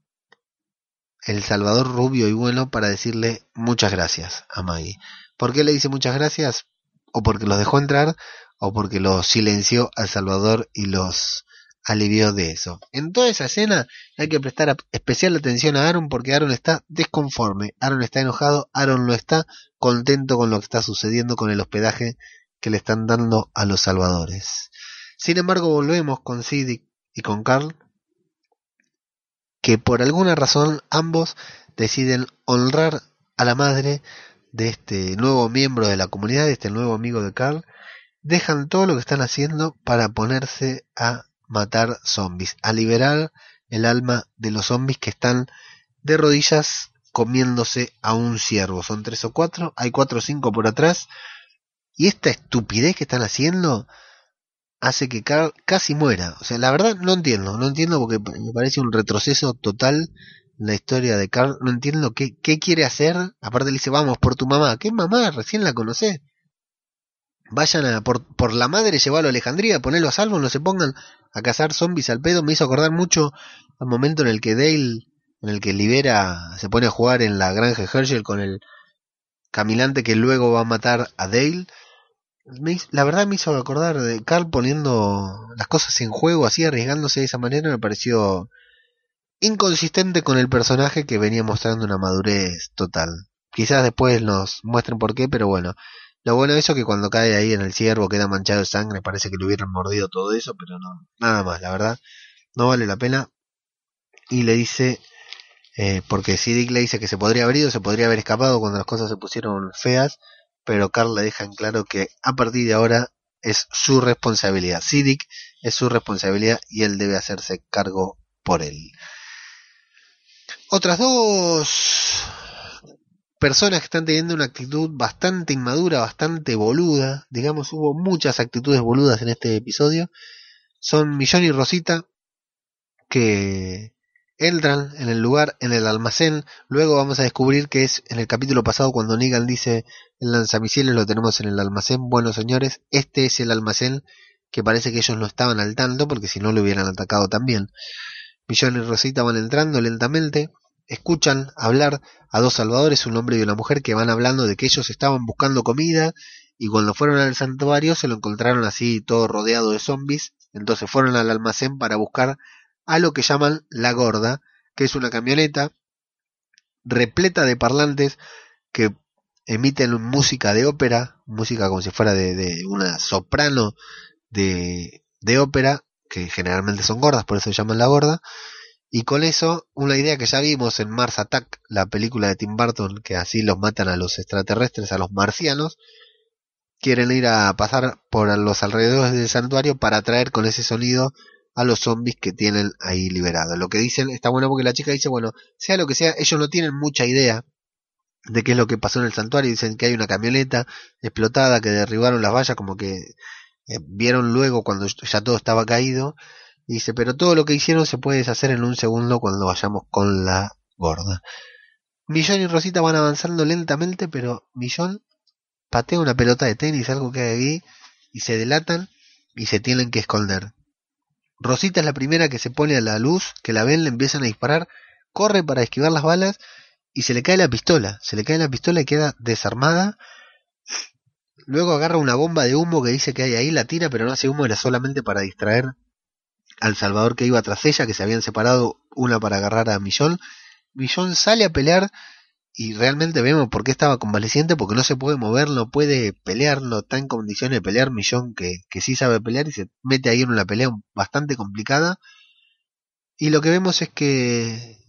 el Salvador rubio y bueno para decirle muchas gracias a Maggie. ¿Por qué le dice muchas gracias? O porque los dejó entrar o porque los silenció al Salvador y los alivió de eso. En toda esa escena hay que prestar especial atención a Aaron porque Aaron está desconforme, Aaron está enojado, Aaron no está contento con lo que está sucediendo con el hospedaje que le están dando a los salvadores. Sin embargo, volvemos con Sid y con Carl, que por alguna razón ambos deciden honrar a la madre de este nuevo miembro de la comunidad, de este nuevo amigo de Carl, dejan todo lo que están haciendo para ponerse a matar zombies, a liberar el alma de los zombies que están de rodillas comiéndose a un ciervo. Son tres o cuatro, hay cuatro o cinco por atrás. Y esta estupidez que están haciendo hace que Carl casi muera. O sea, la verdad no entiendo, no entiendo porque me parece un retroceso total la historia de Carl, no entiendo qué, qué quiere hacer. Aparte le dice, vamos por tu mamá. ¿Qué mamá? Recién la conocé. Vayan a, por, por la madre, llevarlo a Alejandría, ponerlo a salvo, no se pongan a cazar zombies al pedo. Me hizo acordar mucho al momento en el que Dale, en el que libera, se pone a jugar en la granja Herschel con el caminante que luego va a matar a Dale. la verdad me hizo acordar de Carl poniendo las cosas en juego, así arriesgándose de esa manera, me pareció inconsistente con el personaje que venía mostrando una madurez total. Quizás después nos muestren por qué, pero bueno. Lo bueno de eso es que cuando cae ahí en el ciervo queda manchado de sangre, parece que le hubieran mordido todo eso, pero no, nada más, la verdad, no vale la pena. Y le dice, eh, porque Siddiq le dice que se podría haber ido, se podría haber escapado cuando las cosas se pusieron feas, pero Carl le deja en claro que a partir de ahora es su responsabilidad. Siddiq es su responsabilidad y él debe hacerse cargo por él. Otras dos personas que están teniendo una actitud bastante inmadura, bastante boluda, digamos, hubo muchas actitudes boludas en este episodio, son Millón y Rosita, que entran en el lugar, en el almacén, luego vamos a descubrir que es en el capítulo pasado cuando Negan dice el lanzamisiles lo tenemos en el almacén, bueno señores, este es el almacén que parece que ellos no estaban al tanto porque si no lo hubieran atacado también. Millón y Rosita van entrando lentamente, escuchan hablar a dos salvadores, un hombre y una mujer, que van hablando de que ellos estaban buscando comida y cuando fueron al santuario se lo encontraron así todo rodeado de zombies, entonces fueron al almacén para buscar a lo que llaman la gorda, que es una camioneta repleta de parlantes que emiten música de ópera, música como si fuera de, de una soprano de, de ópera, que generalmente son gordas, por eso llaman la gorda, y con eso, una idea que ya vimos en Mars Attack, la película de Tim Burton, que así los matan a los extraterrestres, a los marcianos, quieren ir a pasar por los alrededores del santuario para traer con ese sonido a los zombies que tienen ahí liberados. Lo que dicen está bueno porque la chica dice, bueno, sea lo que sea, ellos no tienen mucha idea de qué es lo que pasó en el santuario. Dicen que hay una camioneta explotada, que derribaron las vallas, como que eh, vieron luego cuando ya todo estaba caído Dice, pero todo lo que hicieron se puede deshacer en un segundo cuando vayamos con la gorda. Millón y Rosita van avanzando lentamente, pero Millón patea una pelota de tenis, algo que hay ahí, y se delatan y se tienen que esconder. Rosita es la primera que se pone a la luz, que la ven, le empiezan a disparar, corre para esquivar las balas y se le cae la pistola. Se le cae la pistola y queda desarmada. Luego agarra una bomba de humo que dice que hay ahí, la tira, pero no hace humo, era solamente para distraer al Salvador que iba tras ella, que se habían separado una para agarrar a Millón. Millón sale a pelear y realmente vemos por qué estaba convaleciente, porque no se puede mover, no puede pelear, no está en condiciones de pelear. Millón que, que sí sabe pelear y se mete ahí en una pelea bastante complicada. Y lo que vemos es que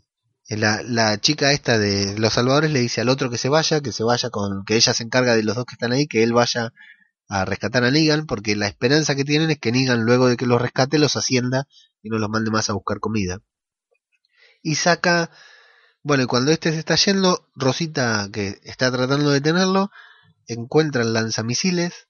la, la, chica esta de los salvadores le dice al otro que se vaya, que se vaya con, que ella se encarga de los dos que están ahí, que él vaya a rescatar a Negan porque la esperanza que tienen es que Negan luego de que los rescate los ascienda y no los mande más a buscar comida. Y saca, bueno, y cuando este se está yendo, Rosita, que está tratando de detenerlo, encuentra el lanzamisiles,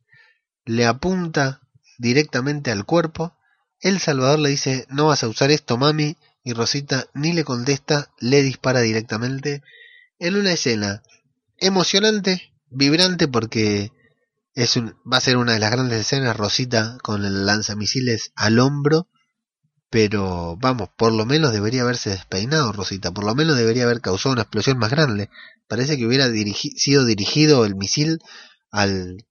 le apunta directamente al cuerpo, el Salvador le dice, no vas a usar esto, mami, y Rosita ni le contesta, le dispara directamente en una escena emocionante, vibrante porque es un, va a ser una de las grandes escenas, Rosita con el lanzamisiles al hombro, pero vamos, por lo menos debería haberse despeinado Rosita, por lo menos debería haber causado una explosión más grande. Parece que hubiera sido dirigido el misil al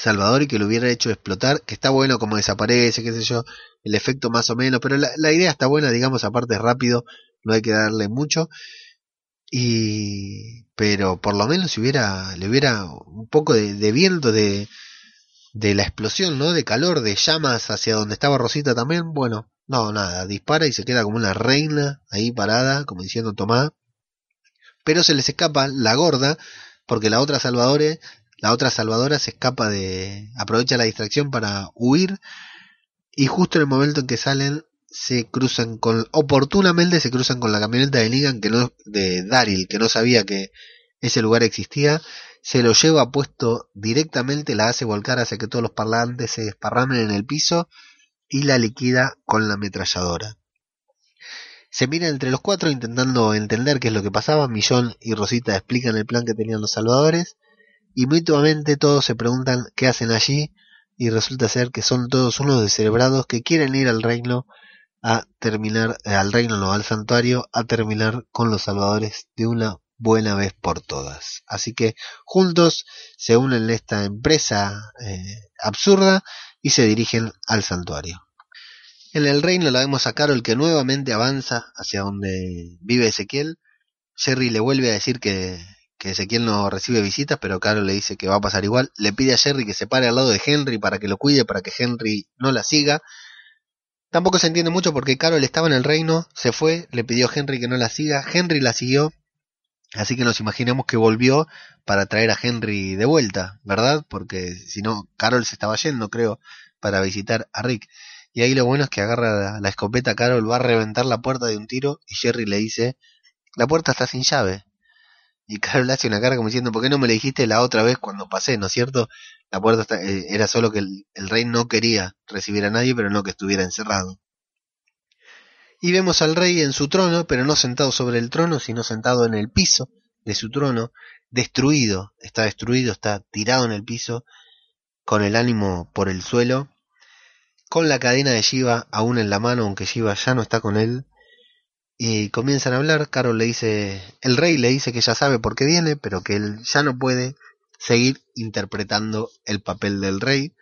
Salvador y que lo hubiera hecho explotar, que está bueno como desaparece, qué sé yo, el efecto más o menos, pero la, idea está buena, digamos, aparte es rápido, no hay que darle mucho. Y pero por lo menos si hubiera le hubiera un poco de, viento de la explosión, ¿no? De calor, de llamas hacia donde estaba Rosita también, bueno, no, nada, dispara y se queda como una reina ahí parada, como diciendo tomá. Pero se les escapa la gorda, porque la otra salvadora, la otra salvadora se escapa de, aprovecha la distracción para huir, y justo en el momento en que salen, se cruzan con oportunamente se cruzan con la camioneta de Negan que no de Daryl que no sabía que ese lugar existía se lo lleva puesto directamente la hace volcar hacia que todos los parlantes se desparramen en el piso y la liquida con la ametralladora. Se miran entre los cuatro intentando entender qué es lo que pasaba. Millón y Rosita explican el plan que tenían los salvadores y mutuamente todos se preguntan qué hacen allí y resulta ser que son todos unos descerebrados que quieren ir al reino a terminar, eh, al reino no, al santuario, a terminar con los salvadores de una buena vez por todas. Así que juntos se unen en esta empresa eh, absurda y se dirigen al santuario. En el reino la vemos a Carol que nuevamente avanza hacia donde vive Ezequiel. Jerry le vuelve a decir que, que Ezequiel no recibe visitas, pero Carol le dice que va a pasar igual. Le pide a Jerry que se pare al lado de Henry para que lo cuide, para que Henry no la siga. Tampoco se entiende mucho porque Carol estaba en el reino, se fue, le pidió a Henry que no la siga, Henry la siguió, así que nos imaginamos que volvió para traer a Henry de vuelta, ¿verdad? Porque si no, Carol se estaba yendo, creo, para visitar a Rick. Y ahí lo bueno es que agarra la, escopeta, Carol va a reventar la puerta de un tiro y Jerry le dice, la puerta está sin llave. Y Carol hace una cara como diciendo, ¿por qué no me lo dijiste la otra vez cuando pasé, no es cierto? La puerta eh, era solo que el, el, rey no quería recibir a nadie, pero no que estuviera encerrado. Y vemos al rey en su trono, pero no sentado sobre el trono, sino sentado en el piso de su trono, destruido, está destruido, está tirado en el piso, con el ánimo por el suelo, con la cadena de Shiva aún en la mano, aunque Shiva ya no está con él, y comienzan a hablar. Carol le dice, el rey le dice que ya sabe por qué viene, pero que él ya no puede seguir interpretando el papel del rey.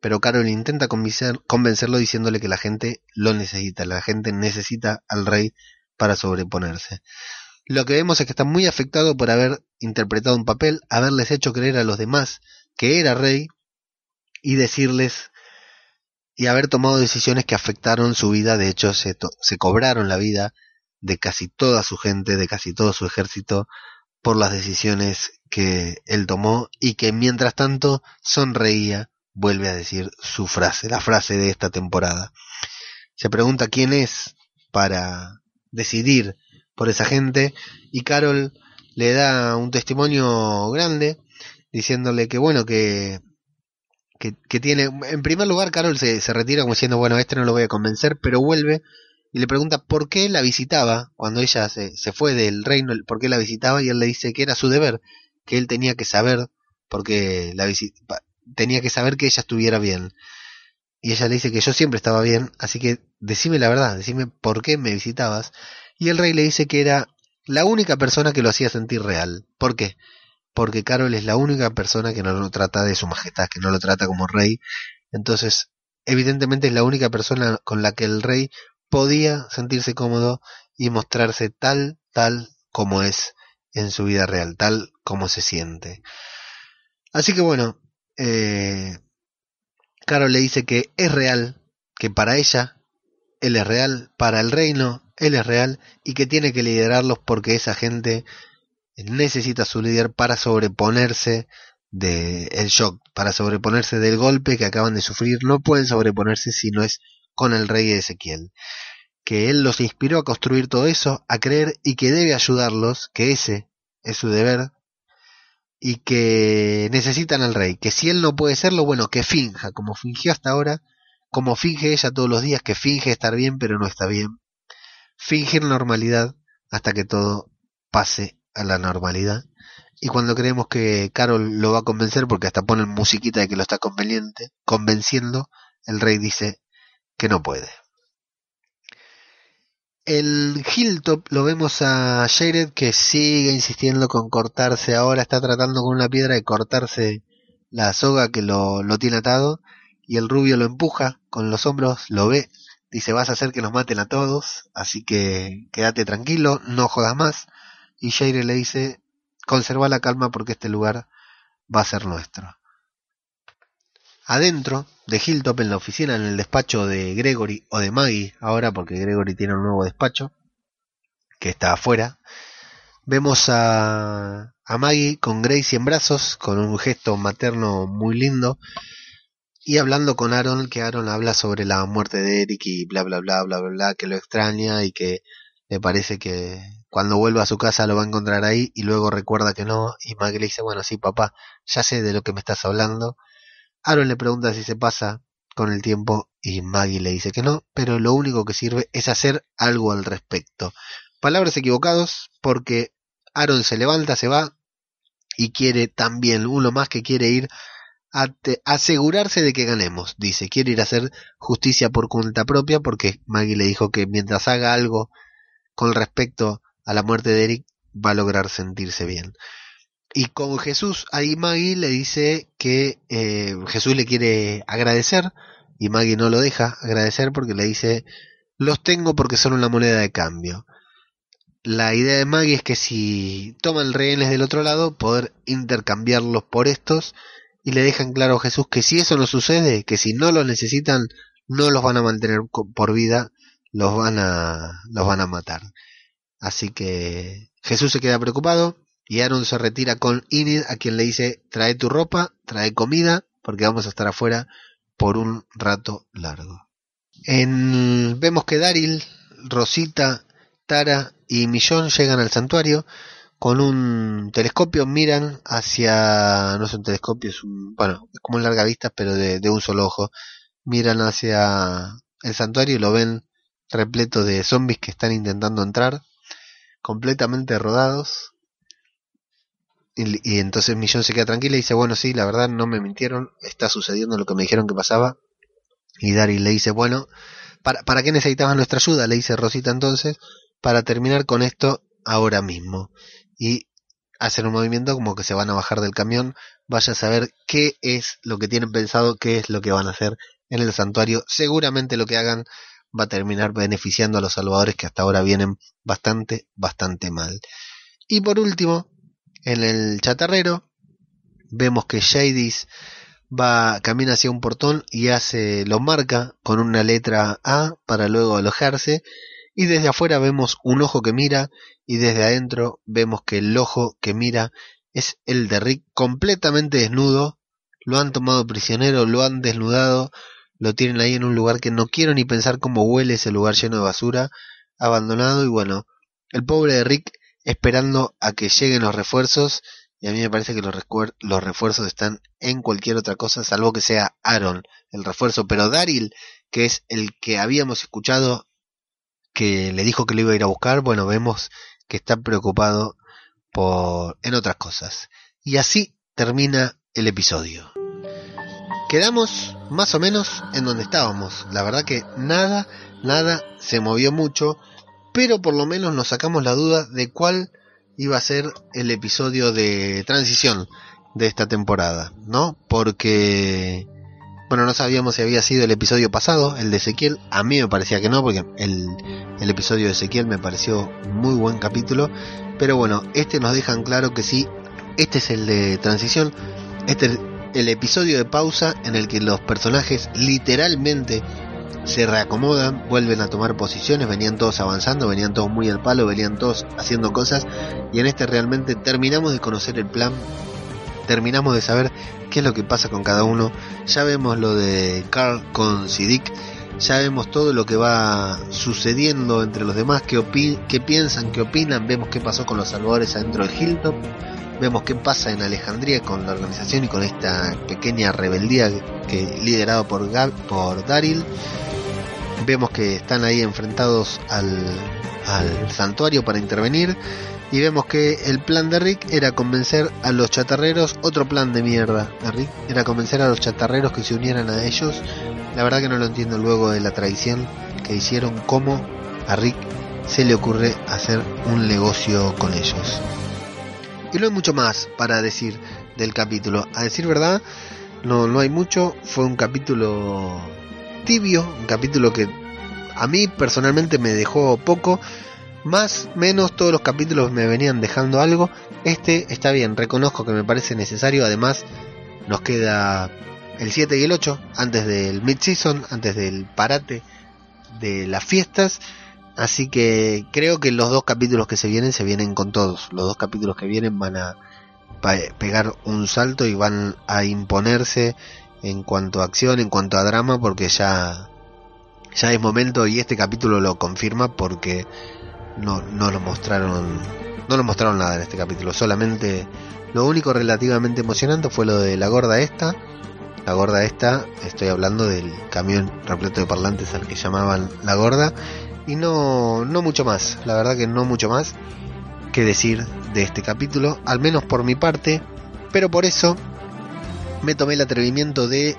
Pero Carol intenta convencerlo diciéndole que la gente lo necesita, la gente necesita al rey para sobreponerse. Lo que vemos es que está muy afectado por haber interpretado un papel, haberles hecho creer a los demás que era rey y decirles y haber tomado decisiones que afectaron su vida, de hecho se, se cobraron la vida de casi toda su gente, de casi todo su ejército, por las decisiones que él tomó y que mientras tanto sonreía, vuelve a decir su frase, la frase de esta temporada. Se pregunta quién es para decidir por esa gente y Carol le da un testimonio grande diciéndole que bueno que que, tiene, en primer lugar, Carol se, se retira como diciendo, bueno, este no lo voy a convencer, pero vuelve y le pregunta por qué la visitaba cuando ella se, se fue del reino, por qué la visitaba y él le dice que era su deber, que él tenía que saber, porque la tenía que saber que ella estuviera bien. Y ella le dice que yo siempre estaba bien, así que decime la verdad, decime por qué me visitabas. Y el rey le dice que era la única persona que lo hacía sentir real. ¿Por qué? porque Carol es la única persona que no lo trata de su majestad, que no lo trata como rey. Entonces, evidentemente es la única persona con la que el rey podía sentirse cómodo y mostrarse tal, tal como es en su vida real, tal como se siente. Así que bueno, eh, Carol le dice que es real, que para ella él es real, para el reino él es real y que tiene que liderarlos porque esa gente necesita su líder para sobreponerse del shock, para sobreponerse del golpe que acaban de sufrir. No pueden sobreponerse si no es con el rey Ezequiel. Que él los inspiró a construir todo eso, a creer y que debe ayudarlos, que ese es su deber, y que necesitan al rey, que si él no puede serlo, bueno, que finja, como fingió hasta ahora, como finge ella todos los días, que finge estar bien pero no está bien. Fingir normalidad hasta que todo pase a la normalidad. Y cuando creemos que Carol lo va a convencer, porque hasta ponen musiquita de que lo está conveniente, convenciendo, el rey dice que no puede. El Hilltop lo vemos a Jared que sigue insistiendo con cortarse ahora, está tratando con una piedra de cortarse la soga que lo, tiene atado y el rubio lo empuja con los hombros, lo ve, dice vas a hacer que nos maten a todos, así que quédate tranquilo, no jodas más y Jaire le dice, conserva la calma porque este lugar va a ser nuestro. Adentro de Hilltop, en la oficina, en el despacho de Gregory o de Maggie, ahora porque Gregory tiene un nuevo despacho, que está afuera, vemos a, a Maggie con Gracie en brazos, con un gesto materno muy lindo, y hablando con Aaron, que Aaron habla sobre la muerte de Eric y bla bla bla bla bla, bla que lo extraña y que le parece que, cuando vuelva a su casa lo va a encontrar ahí y luego recuerda que no y Maggie le dice, bueno, sí, papá, ya sé de lo que me estás hablando. Aaron le pregunta si se pasa con el tiempo y Maggie le dice que no, pero lo único que sirve es hacer algo al respecto. Palabras equivocados porque Aaron se levanta, se va y quiere también, uno más que quiere ir a asegurarse de que ganemos, dice, quiere ir a hacer justicia por cuenta propia porque Maggie le dijo que mientras haga algo con respecto a la muerte de Eric, va a lograr sentirse bien. Y con Jesús, ahí Maggie le dice que eh, Jesús le quiere agradecer y Maggie no lo deja agradecer porque le dice, los tengo porque son una moneda de cambio. La idea de Maggie es que si toman rehenes del otro lado, poder intercambiarlos por estos y le dejan claro a Jesús que si eso no sucede, que si no los necesitan, no los van a mantener por vida, los van a, los van a matar. Así que Jesús se queda preocupado y Aaron se retira con Inid a quien le dice trae tu ropa, trae comida, porque vamos a estar afuera por un rato largo. En, vemos que Daryl, Rosita, Tara y Millón llegan al santuario con un telescopio, miran hacia, no es un telescopio, es un, bueno, es como un larga vista, pero de, de un solo ojo, miran hacia el santuario y lo ven repleto de zombies que están intentando entrar, completamente rodados, y, entonces Millón se queda tranquila y dice, bueno, sí, la verdad no me mintieron, está sucediendo lo que me dijeron que pasaba. Y Daryl le dice, bueno, ¿para, ¿para qué necesitaban nuestra ayuda? Le dice Rosita entonces, para terminar con esto ahora mismo. Y hacen un movimiento como que se van a bajar del camión, vaya a saber qué es lo que tienen pensado, qué es lo que van a hacer en el santuario. Seguramente lo que hagan va a terminar beneficiando a los salvadores que hasta ahora vienen bastante, bastante mal. Y por último, en el chatarrero vemos que Jadis va camina hacia un portón y hace lo marca con una letra A para luego alojarse y desde afuera vemos un ojo que mira y desde adentro vemos que el ojo que mira es el de Rick completamente desnudo. Lo han tomado prisionero lo han desnudado lo tienen ahí en un lugar que no quiero ni pensar cómo huele ese lugar lleno de basura abandonado y bueno el pobre de Rick esperando a que lleguen los refuerzos y a mí me parece que los, los refuerzos están en cualquier otra cosa salvo que sea Aaron el refuerzo, pero Daryl, que es el que habíamos escuchado que le dijo que lo iba a ir a buscar, bueno, vemos que está preocupado por en otras cosas. Y así termina el episodio. Quedamos más o menos en donde estábamos. La verdad que nada, nada se movió mucho pero por lo menos nos sacamos la duda de cuál iba a ser el episodio de transición de esta temporada, ¿no? Porque, bueno, no sabíamos si había sido el episodio pasado, el de Ezequiel, a mí me parecía que no, porque el, el episodio de Ezequiel me pareció muy buen capítulo, pero bueno, este nos dejan claro que sí, este es el de transición, este es el episodio de pausa en el que los personajes literalmente se reacomodan, vuelven a tomar posiciones, venían todos avanzando, venían todos muy al palo, venían todos haciendo cosas y en este realmente terminamos de conocer el plan, terminamos de saber qué es lo que pasa con cada uno, ya vemos lo de Carl con Sidik, ya vemos todo lo que va sucediendo entre los demás, qué, qué piensan, qué opinan, vemos qué pasó con los salvadores adentro del Hilltop, vemos qué pasa en Alejandría con la organización y con esta pequeña rebeldía que liderado por, por Daryl vemos que están ahí enfrentados al, al santuario para intervenir y vemos que el plan de Rick era convencer a los chatarreros, otro plan de mierda de Rick, era convencer a los chatarreros que se unieran a ellos. La verdad que no lo entiendo luego de la traición que hicieron, cómo a Rick se le ocurre hacer un negocio con ellos. Y no hay mucho más para decir del capítulo. A decir verdad, no, no hay mucho. Fue un capítulo tibio, un capítulo que a mí personalmente me dejó poco, más menos todos los capítulos me venían dejando algo. Este está bien, reconozco que me parece necesario, además nos queda el 7 y el 8 antes del mid-season, antes del parate de las fiestas. Así que creo que los dos capítulos que se vienen se vienen con todos. Los dos capítulos que vienen van a pegar un salto y van a imponerse en cuanto a acción, en cuanto a drama, porque ya, ya es momento y este capítulo lo confirma porque no, no lo mostraron, no lo mostraron nada en este capítulo, solamente lo único relativamente emocionante fue lo de la gorda esta, la gorda esta, estoy hablando del camión repleto de parlantes al que llamaban la gorda, y no, no mucho más, la verdad que no mucho más que decir de este capítulo, al menos por mi parte, pero por eso me tomé el atrevimiento de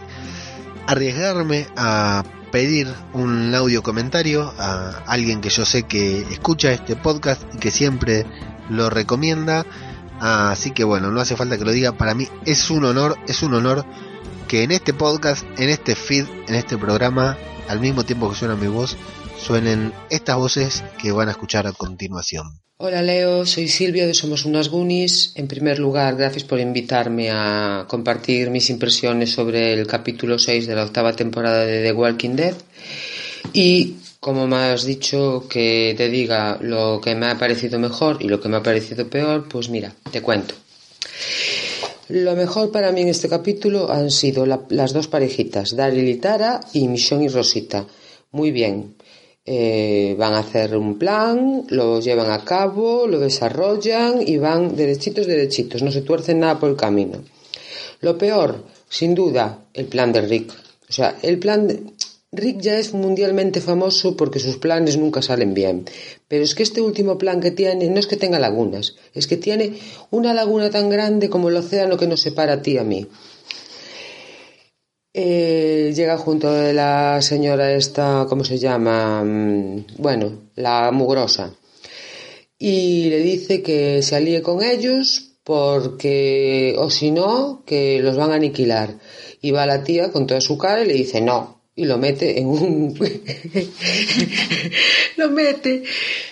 arriesgarme a pedir un audio comentario a alguien que yo sé que escucha este podcast y que siempre lo recomienda. Así que bueno, no hace falta que lo diga. Para mí es un honor, es un honor que en este podcast, en este feed, en este programa, al mismo tiempo que suena mi voz, suenen estas voces que van a escuchar a continuación. Hola Leo, soy Silvia de Somos unas Goonies. En primer lugar, gracias por invitarme a compartir mis impresiones sobre el capítulo 6 de la octava temporada de The Walking Dead. Y como me has dicho que te diga lo que me ha parecido mejor y lo que me ha parecido peor, pues mira, te cuento. Lo mejor para mí en este capítulo han sido las dos parejitas, Daryl y Tara y Michonne y Rosita. Muy bien. Eh, van a hacer un plan, lo llevan a cabo, lo desarrollan y van derechitos, derechitos. No se tuercen nada por el camino. Lo peor, sin duda, el plan de Rick. O sea, el plan de, Rick ya es mundialmente famoso porque sus planes nunca salen bien, pero es que este último plan que tiene no es que tenga lagunas, es que tiene una laguna tan grande como el océano que nos separa a ti y a mí. Eh, llega junto de la señora esta, ¿cómo se llama? Mm, bueno, la mugrosa. Y le dice que se alíe con ellos porque, o si no, que los van a aniquilar. Y va la tía con toda su cara y le dice, no, y lo mete en un lo mete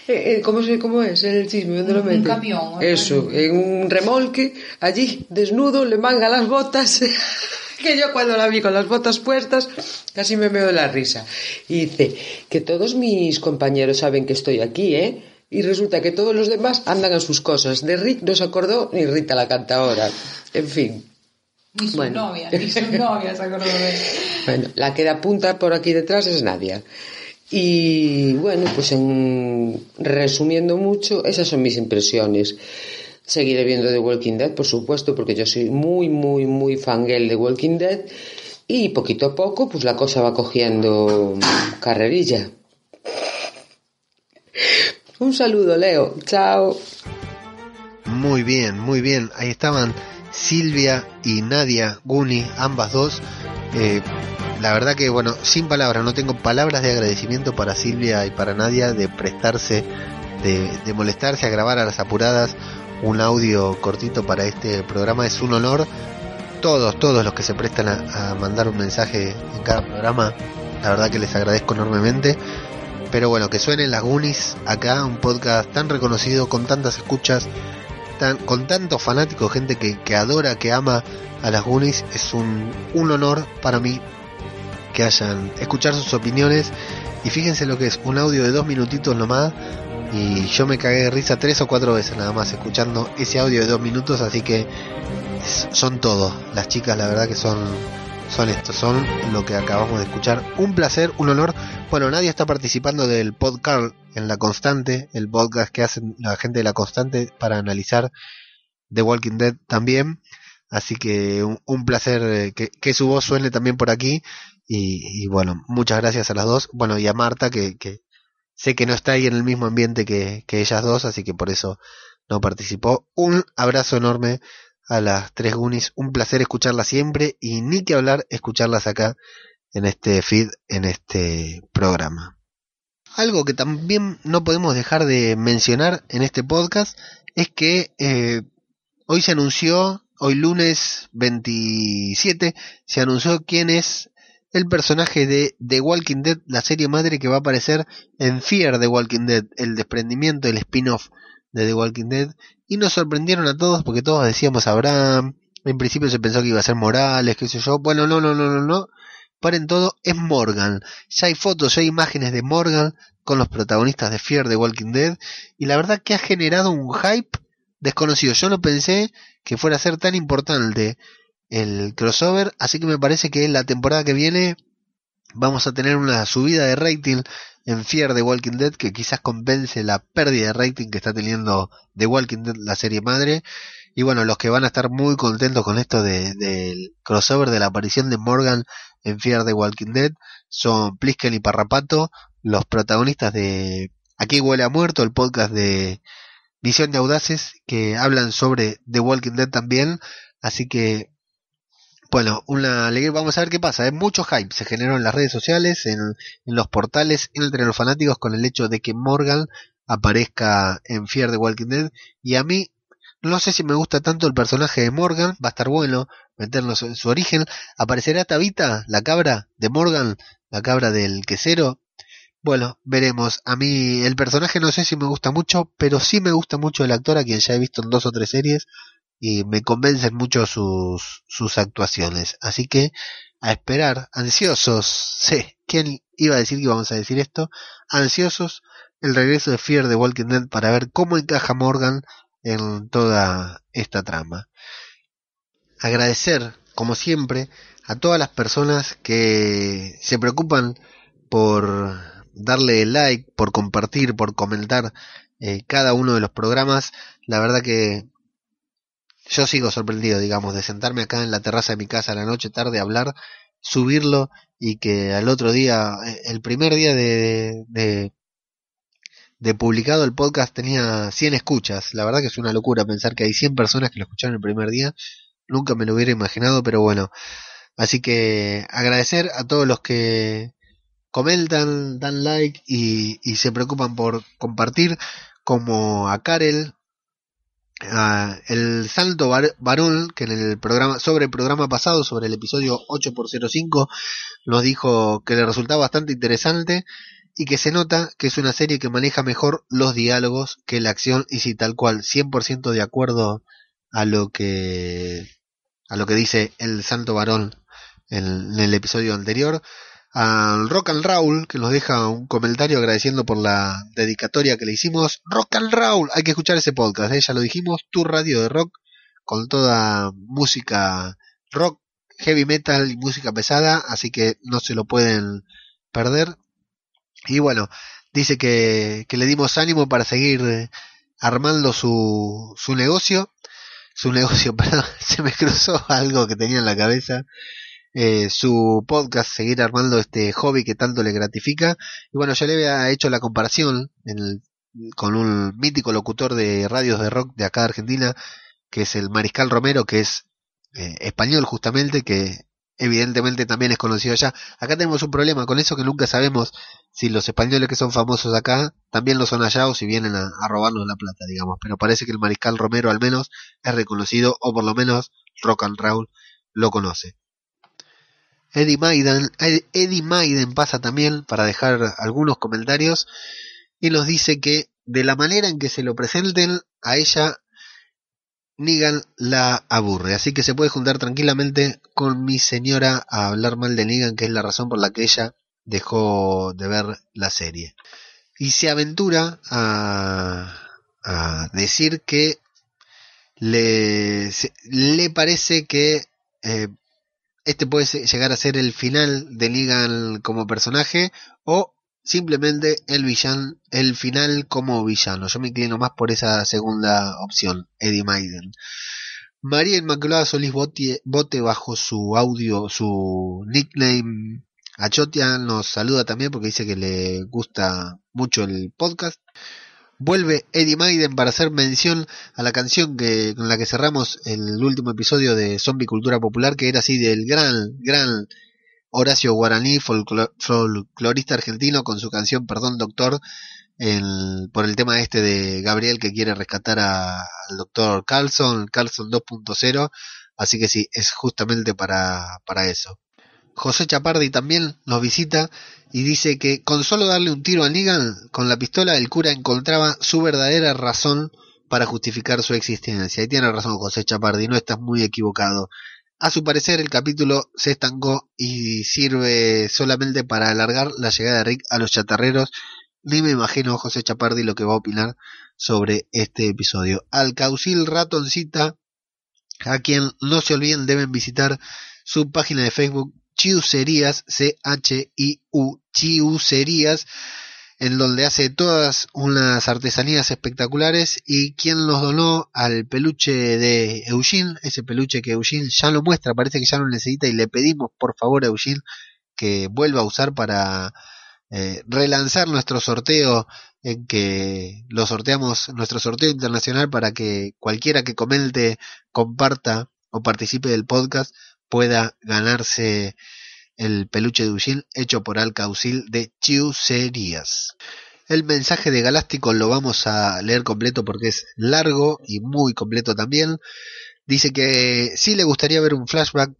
eh, eh, ¿cómo, se, ¿cómo es el chisme? ¿dónde lo mete? un camión eso, en un remolque allí, desnudo, le manga las botas que yo cuando la vi con las botas puestas casi me meo la risa y dice que todos mis compañeros saben que estoy aquí, ¿eh? y resulta que todos los demás andan a sus cosas de Rick no se acordó ni Rita la canta ahora en fin ni su novia, ni su novia se acordó de Bueno, la que da punta por aquí detrás es Nadia. Y bueno, pues en, resumiendo mucho, esas son mis impresiones. Seguiré viendo The Walking Dead, por supuesto, porque yo soy muy, muy, muy fangirl de Walking Dead. Y poquito a poco, pues la cosa va cogiendo carrerilla. Un saludo, Leo. Chao. Muy bien, muy bien. Ahí estaban Silvia y Nadia Guni, ambas dos. Eh, la verdad que, bueno, sin palabras, no tengo palabras de agradecimiento para Silvia y para Nadia de prestarse, de, molestarse a grabar a las apuradas un audio cortito para este programa. Es un honor. Todos, todos los que se prestan a, mandar un mensaje en cada programa, la verdad que les agradezco enormemente. Pero bueno, que suenen las Goonies acá, un podcast tan reconocido, con tantas escuchas, con tantos fanáticos, gente que, adora, que ama a las Goonies, es un, un honor para mí que hayan escuchar sus opiniones. Y fíjense lo que es, un audio de dos minutitos nomás. Y yo me cagué de risa tres o cuatro veces nada más escuchando ese audio de dos minutos. Así que son todos. Las chicas, la verdad que son, son estos, son lo que acabamos de escuchar. Un placer, un honor. Bueno, nadie está participando del podcast en La Constante, el podcast que hacen la gente de La Constante para analizar The Walking Dead también. Así que un, placer eh, que, su voz suene también por aquí. Y, bueno, muchas gracias a las dos. Bueno, y a Marta, que, que sé que no está ahí en el mismo ambiente que, ellas dos, así que por eso no participó. Un abrazo enorme a las tres Goonies. Un placer escucharlas siempre y ni que hablar escucharlas acá en este feed, en este programa. Algo que también no podemos dejar de mencionar en este podcast es que eh, hoy se anunció, hoy lunes 27, se anunció quién es el personaje de The Walking Dead, la serie madre que va a aparecer en Fear The Walking Dead, el desprendimiento, el spin-off de The Walking Dead. Y nos sorprendieron a todos porque todos decíamos Abraham, en principio se pensó que iba a ser Morales, qué sé yo. Bueno, no, no, no, no, no paren todo, es Morgan. Ya hay fotos, ya hay imágenes de Morgan con los protagonistas de Fear de Walking Dead. Y la verdad que ha generado un hype desconocido. Yo no pensé que fuera a ser tan importante el crossover. Así que me parece que la temporada que viene vamos a tener una subida de rating en Fear de Walking Dead que quizás compense la pérdida de rating que está teniendo The Walking Dead, la serie madre. Y bueno, los que van a estar muy contentos con esto del crossover de la aparición de Morgan en Fear the Walking Dead son Plisken y Parrapato, los protagonistas de Aquí huele a muerto, el podcast de Visión de Audaces, que hablan sobre The Walking Dead también. Así que, bueno, una alegría. Vamos a ver qué pasa. Hay mucho hype se generó en las redes sociales, en, en los portales, entre los fanáticos, con el hecho de que Morgan aparezca en Fear the Walking Dead. Y a mí, no sé si me gusta tanto el personaje de Morgan, va a estar bueno meternos en su origen. ¿Aparecerá Tabita, la cabra de Morgan, la cabra del quesero? Bueno, veremos. A mí el personaje no sé si me gusta mucho, pero sí me gusta mucho el actor a quien ya he visto en dos o tres series y me convencen mucho sus, sus actuaciones. Así que a esperar, ansiosos, sé, ¿quién iba a decir que íbamos a decir esto? Ansiosos el regreso de Fear de Walking Dead para ver cómo encaja Morgan en toda esta trama. Agradecer, como siempre, a todas las personas que se preocupan por darle like, por compartir, por comentar eh, cada uno de los programas. La verdad que yo sigo sorprendido, digamos, de sentarme acá en la terraza de mi casa a la noche tarde a hablar, subirlo y que al otro día, eh, el primer día de, de, publicado el podcast tenía 100 escuchas. La verdad que es una locura pensar que hay 100 personas que lo escucharon el primer día. Nunca me lo hubiera imaginado, pero bueno. Así que agradecer a todos los que comentan, dan like y se preocupan por compartir, como a Karel, a el Salto Varón, que en el programa, sobre el programa pasado, sobre el episodio 8x05, nos dijo que le resultaba bastante interesante y que se nota que es una serie que maneja mejor los diálogos que la acción y si tal cual, 100% de acuerdo a lo que a lo que dice el Santo Varón en el episodio anterior al Rock and Raúl, que nos deja un comentario agradeciendo por la dedicatoria que le hicimos. Rock and Raúl, hay que escuchar ese podcast, ¿eh? ya lo dijimos, tu radio de rock, con toda música rock, heavy metal y música pesada, así que no se lo pueden perder. Y bueno, dice que, que le dimos ánimo para seguir armando su, su negocio. Su negocio, perdón, se me cruzó algo que tenía en la cabeza. Eh, su podcast, seguir armando este hobby que tanto le gratifica. Y bueno, ya le había hecho la comparación con un mítico locutor de radios de rock de acá de Argentina, que es el Mariscal Romero, que es eh, español justamente, que evidentemente también es conocido allá. Acá tenemos un problema con eso que nunca sabemos si los españoles que son famosos acá también lo son allá o si vienen a, a robarnos la plata, digamos. Pero parece que el Mariscal Romero al menos es reconocido o por lo menos Rock and Roll lo conoce. Eddie Maiden, Maiden pasa también para dejar algunos comentarios y nos dice que de la manera en que se lo presenten a ella Negan la aburre, así que se puede juntar tranquilamente con mi señora a hablar mal de Negan, que es la razón por la que ella dejó de ver la serie. Y se aventura a, a decir que le, le parece que eh, este puede llegar a ser el final de Negan como personaje o simplemente el villano, el final como villano. Yo me inclino más por esa segunda opción, Eddie Maiden. María Inmaculada Solís Bote, Bote bajo su audio, su nickname Achotia nos saluda también porque dice que le gusta mucho el podcast vuelve Eddie Maiden para hacer mención a la canción que, con la que cerramos el último episodio de Zombie Cultura Popular, que era así del gran, gran Horacio Guaraní, folclorista argentino, con su canción Perdón Doctor, por el tema este de Gabriel que quiere rescatar al doctor Carlson, Carlson 2.0, así que sí, es justamente para, para eso. José Chapardi también nos visita y dice que con solo darle un tiro a Negan con la pistola el cura encontraba su verdadera razón para justificar su existencia. Y tiene razón José Chapardi, no estás muy equivocado. A su parecer el capítulo se estancó y sirve solamente para alargar la llegada de Rick a los chatarreros. Ni me imagino José Chapardi lo que va a opinar sobre este episodio. Al Caucil Ratoncita, a quien no se olviden deben visitar su página de Facebook Chiuserías, C-H-I-U, Chiuserías, en donde hace todas unas artesanías espectaculares. Y quien los donó al peluche de Eugene, ese peluche que Eugene ya lo muestra, parece que ya lo necesita y le pedimos por favor a Eugene que vuelva a usar para eh, relanzar nuestro sorteo en que lo sorteamos, nuestro sorteo internacional para que cualquiera que comente, comparta o participe del podcast pueda ganarse el peluche de Eugene hecho por Alcaucil de Chiuserías. El mensaje de Galáctico lo vamos a leer completo porque es largo y muy completo también. Dice que sí le gustaría ver un flashback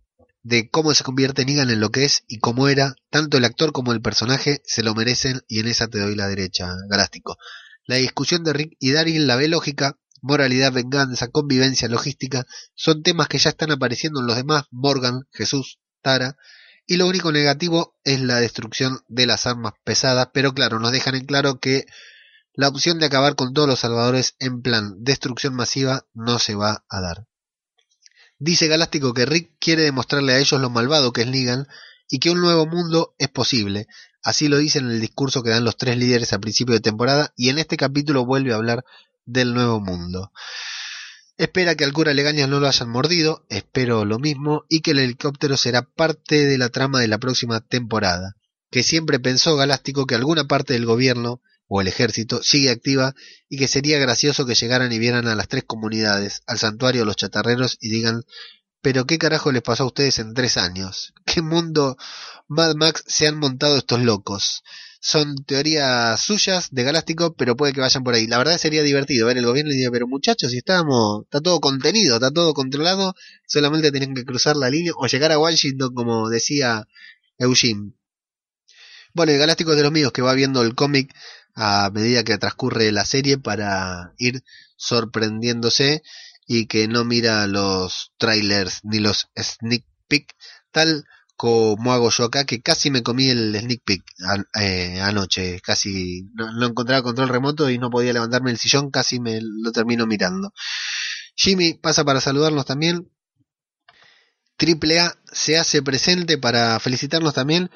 de cómo se convierte Negan en lo que es y cómo era. Tanto el actor como el personaje se lo merecen y en esa te doy la derecha, Galáctico. La discusión de Rick y Daryl la ve lógica, moralidad, venganza, convivencia, logística, son temas que ya están apareciendo en los demás, Morgan, Jesús, Tara, y lo único negativo es la destrucción de las armas pesadas, pero claro, nos dejan en claro que la opción de acabar con todos los salvadores en plan destrucción masiva no se va a dar. Dice Galáctico que Rick quiere demostrarle a ellos lo malvado que es Negan y que un nuevo mundo es posible. Así lo dice en el discurso que dan los tres líderes a principio de temporada y en este capítulo vuelve a hablar del nuevo mundo. Espera que al cura Legañas no lo hayan mordido, espero lo mismo, y que el helicóptero será parte de la trama de la próxima temporada. Que siempre pensó Galáctico que alguna parte del gobierno o el ejército sigue activa y que sería gracioso que llegaran y vieran a las tres comunidades, al santuario, a los chatarreros y digan pero qué carajo les pasó a ustedes en tres años. ¿Qué mundo Mad Max se han montado estos locos? son teorías suyas de Galáctico, pero puede que vayan por ahí. La verdad sería divertido ver el gobierno y decir, pero muchachos, si estábamos, está todo contenido, está todo controlado, solamente tienen que cruzar la línea o llegar a Washington, como decía Eugene. Bueno, el Galáctico es de los míos que va viendo el cómic a medida que transcurre la serie para ir sorprendiéndose y que no mira los trailers ni los sneak peek tal como hago yo acá, que casi me comí el sneak peek eh, anoche, casi no, encontraba control remoto y no podía levantarme el sillón, casi me lo termino mirando. Jimmy pasa para saludarnos también. Triple A se hace presente para felicitarnos también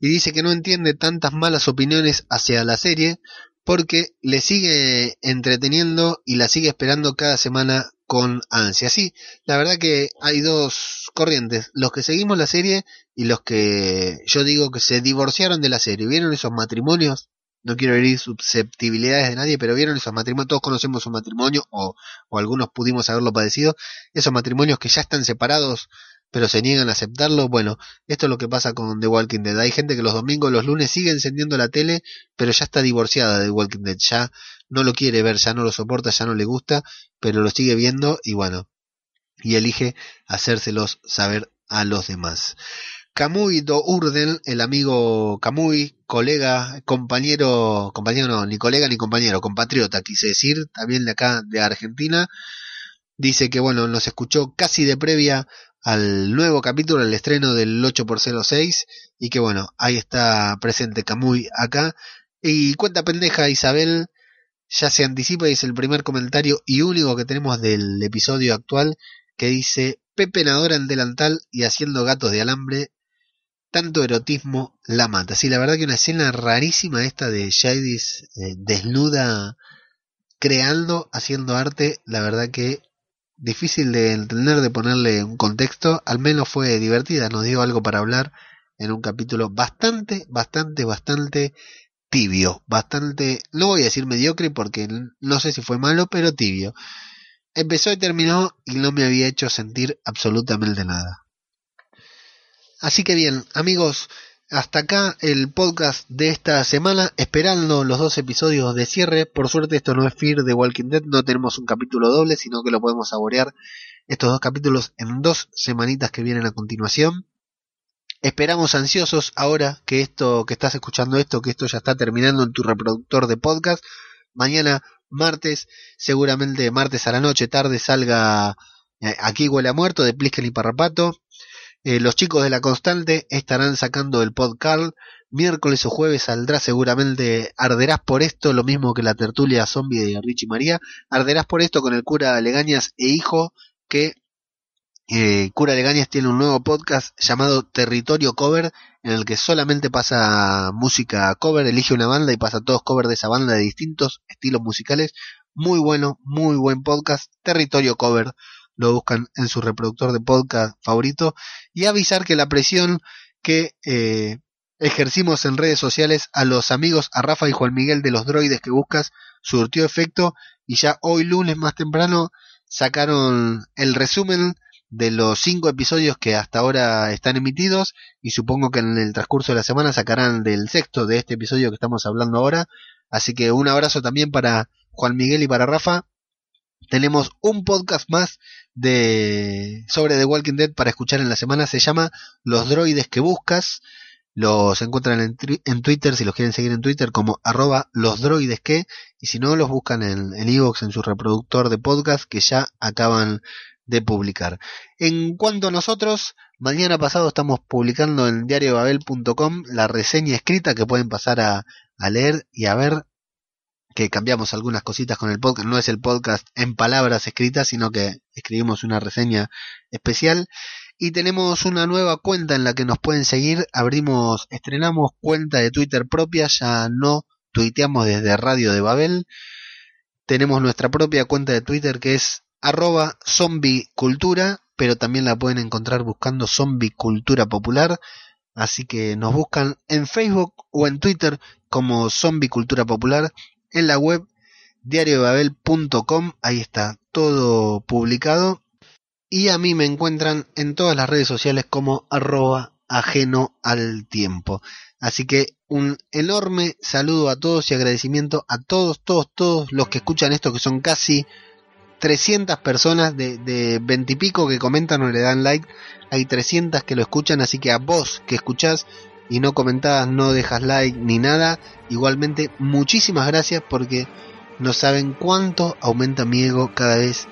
y dice que no entiende tantas malas opiniones hacia la serie porque le sigue entreteniendo y la sigue esperando cada semana con ansia. Sí, la verdad que hay dos corrientes, los que seguimos la serie y los que yo digo que se divorciaron de la serie. ¿Vieron esos matrimonios? No quiero herir susceptibilidades de nadie, pero vieron esos matrimonios, todos conocemos un matrimonio o, o algunos pudimos haberlo padecido, esos matrimonios que ya están separados pero se niegan a aceptarlo. Bueno, esto es lo que pasa con The Walking Dead. Hay gente que los domingos, los lunes sigue encendiendo la tele, pero ya está divorciada de The Walking Dead. Ya no lo quiere ver, ya no lo soporta, ya no le gusta, pero lo sigue viendo y bueno, y elige hacérselos saber a los demás. Kamui Do Urden, el amigo Kamui, colega, compañero, compañero no, ni colega ni compañero, compatriota, quise decir, también de acá de Argentina, dice que bueno, nos escuchó casi de previa al nuevo capítulo, al estreno del 8x06 y que bueno, ahí está presente Camuy acá. Y cuenta pendeja Isabel, ya se anticipa y es el primer comentario y único que tenemos del episodio actual que dice Pepe Nadora en delantal y haciendo gatos de alambre, tanto erotismo la mata. Sí, la verdad que una escena rarísima esta de Jadis eh, desnuda creando, haciendo arte, la verdad que difícil de entender, de ponerle un contexto, al menos fue divertida, nos dio algo para hablar en un capítulo bastante, bastante, bastante tibio, bastante, no voy a decir mediocre porque no sé si fue malo, pero tibio. Empezó y terminó y no me había hecho sentir absolutamente nada. Así que bien, amigos, hasta acá el podcast de esta semana, esperando los dos episodios de cierre. Por suerte esto no es Fear de Walking Dead, no tenemos un capítulo doble, sino que lo podemos saborear estos dos capítulos en dos semanitas que vienen a continuación. Esperamos ansiosos ahora que esto, que estás escuchando esto, que esto ya está terminando en tu reproductor de podcast. Mañana, martes, seguramente martes a la noche, tarde, salga eh, Aquí huele a muerto de Plisken y Parrapato. Eh, los chicos de la constante estarán sacando el podcast. Miércoles o jueves saldrá seguramente Arderás por esto, lo mismo que la tertulia zombie de Richie María. Arderás por esto con el cura Legañas e hijo, que eh, Cura Legañas tiene un nuevo podcast llamado Territorio Cover, en el que solamente pasa música cover, elige una banda y pasa todos covers de esa banda de distintos estilos musicales. Muy bueno, muy buen podcast. Territorio Cover lo buscan en su reproductor de podcast favorito y avisar que la presión que eh, ejercimos en redes sociales a los amigos, a Rafa y Juan Miguel de los droides que buscas, surtió efecto y ya hoy lunes más temprano sacaron el resumen de los cinco episodios que hasta ahora están emitidos y supongo que en el transcurso de la semana sacarán del sexto de este episodio que estamos hablando ahora. Así que un abrazo también para Juan Miguel y para Rafa. Tenemos un podcast más de sobre The Walking Dead para escuchar en la semana. Se llama Los droides que buscas. Los encuentran en, Twitter, si los quieren seguir en Twitter, como arroba los droides que, y si no, los buscan en, en Evox, en su reproductor de podcast, que ya acaban de publicar. En cuanto a nosotros, mañana pasado estamos publicando en diariobabel.com la reseña escrita que pueden pasar a leer y a ver que cambiamos algunas cositas con el podcast. No es el podcast en palabras escritas, sino que escribimos una reseña especial. Y tenemos una nueva cuenta en la que nos pueden seguir. Abrimos, estrenamos cuenta de Twitter propia, ya no tuiteamos desde Radio de Babel. Tenemos nuestra propia cuenta de Twitter que es arroba zombicultura, pero también la pueden encontrar buscando zombie cultura popular. Así que nos buscan en Facebook o en Twitter como zombie cultura popular. En la web diariobabel.com, ahí está todo publicado. Y a mí me encuentran en todas las redes sociales como arroba ajeno al tiempo. Así que un enorme saludo a todos y agradecimiento a todos, todos, todos los que escuchan esto, que son casi 300 personas de, de 20 y pico que comentan o le dan like. Hay 300 que lo escuchan, así que a vos que escuchás y no comentás, no dejas like ni nada, igualmente muchísimas gracias porque no saben cuánto aumenta mi ego cada vez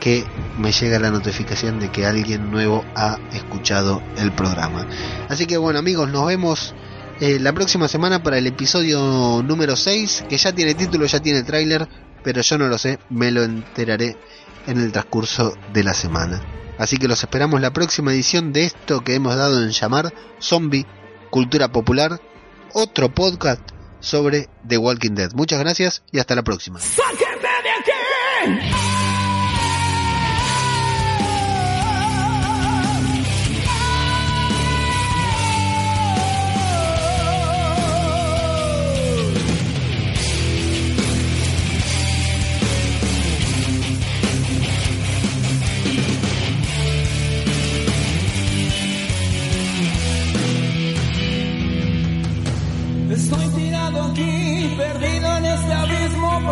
que me llega la notificación de que alguien nuevo ha escuchado el programa. Así que bueno amigos, nos vemos eh, la próxima semana para el episodio número 6, que ya tiene título, ya tiene tráiler, pero yo no lo sé, me lo enteraré en el transcurso de la semana. Así que los esperamos la próxima edición de esto que hemos dado en llamar Zombie Cultura Popular, otro podcast sobre The Walking Dead. Muchas gracias y hasta la próxima.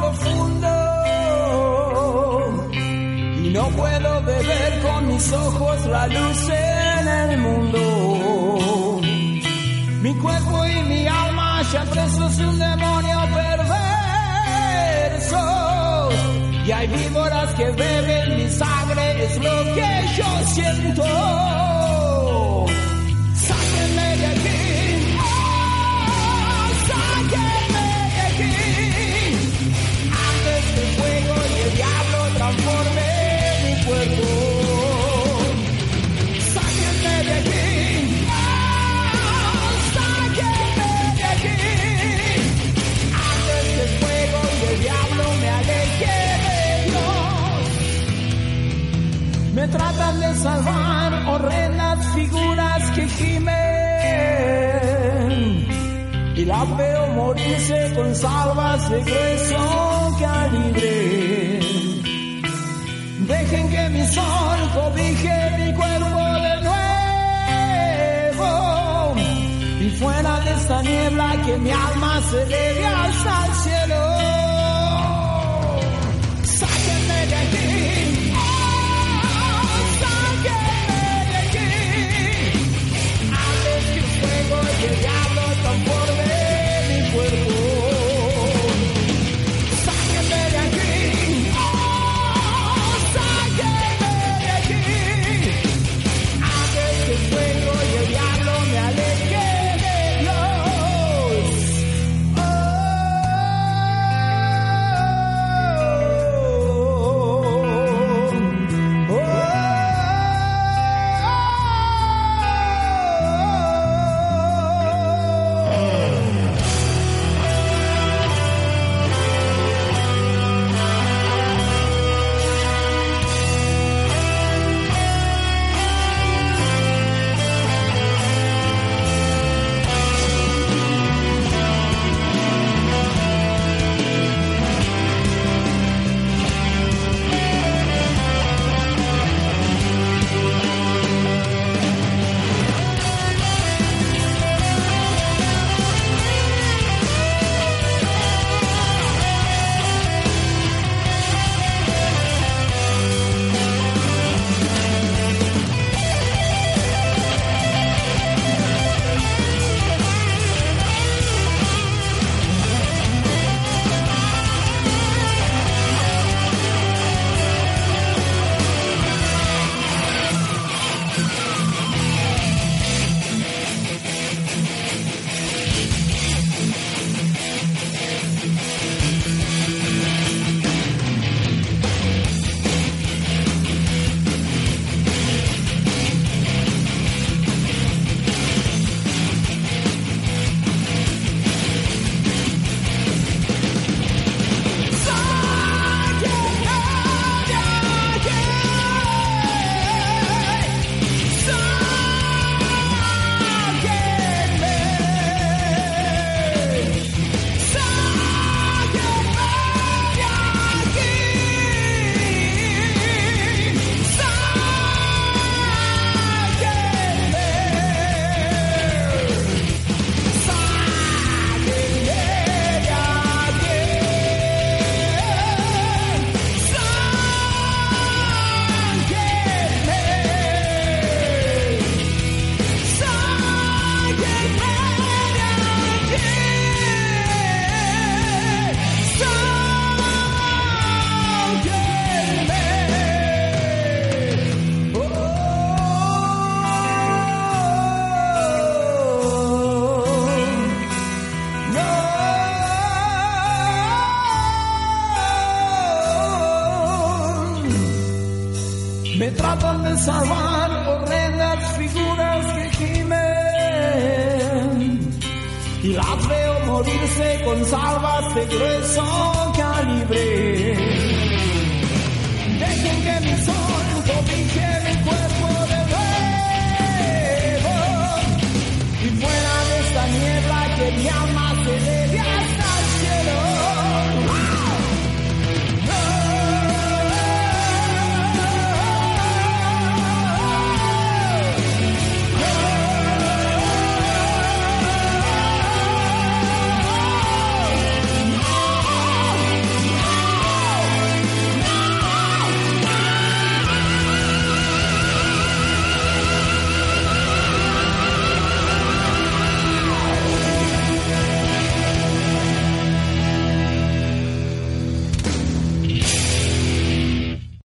Profundo y no puedo beber con mis ojos la luz en el mundo. Mi cuerpo y mi alma ya presos de un demonio perverso y hay víboras que beben mi sangre, es lo que yo siento. Salvar horrendas figuras que gimen. Y la veo morirse con salvas de grueso calibre. Dejen que mi sol cobije mi cuerpo de nuevo. Y fuera de esta niebla que mi alma se eleve hasta el cielo.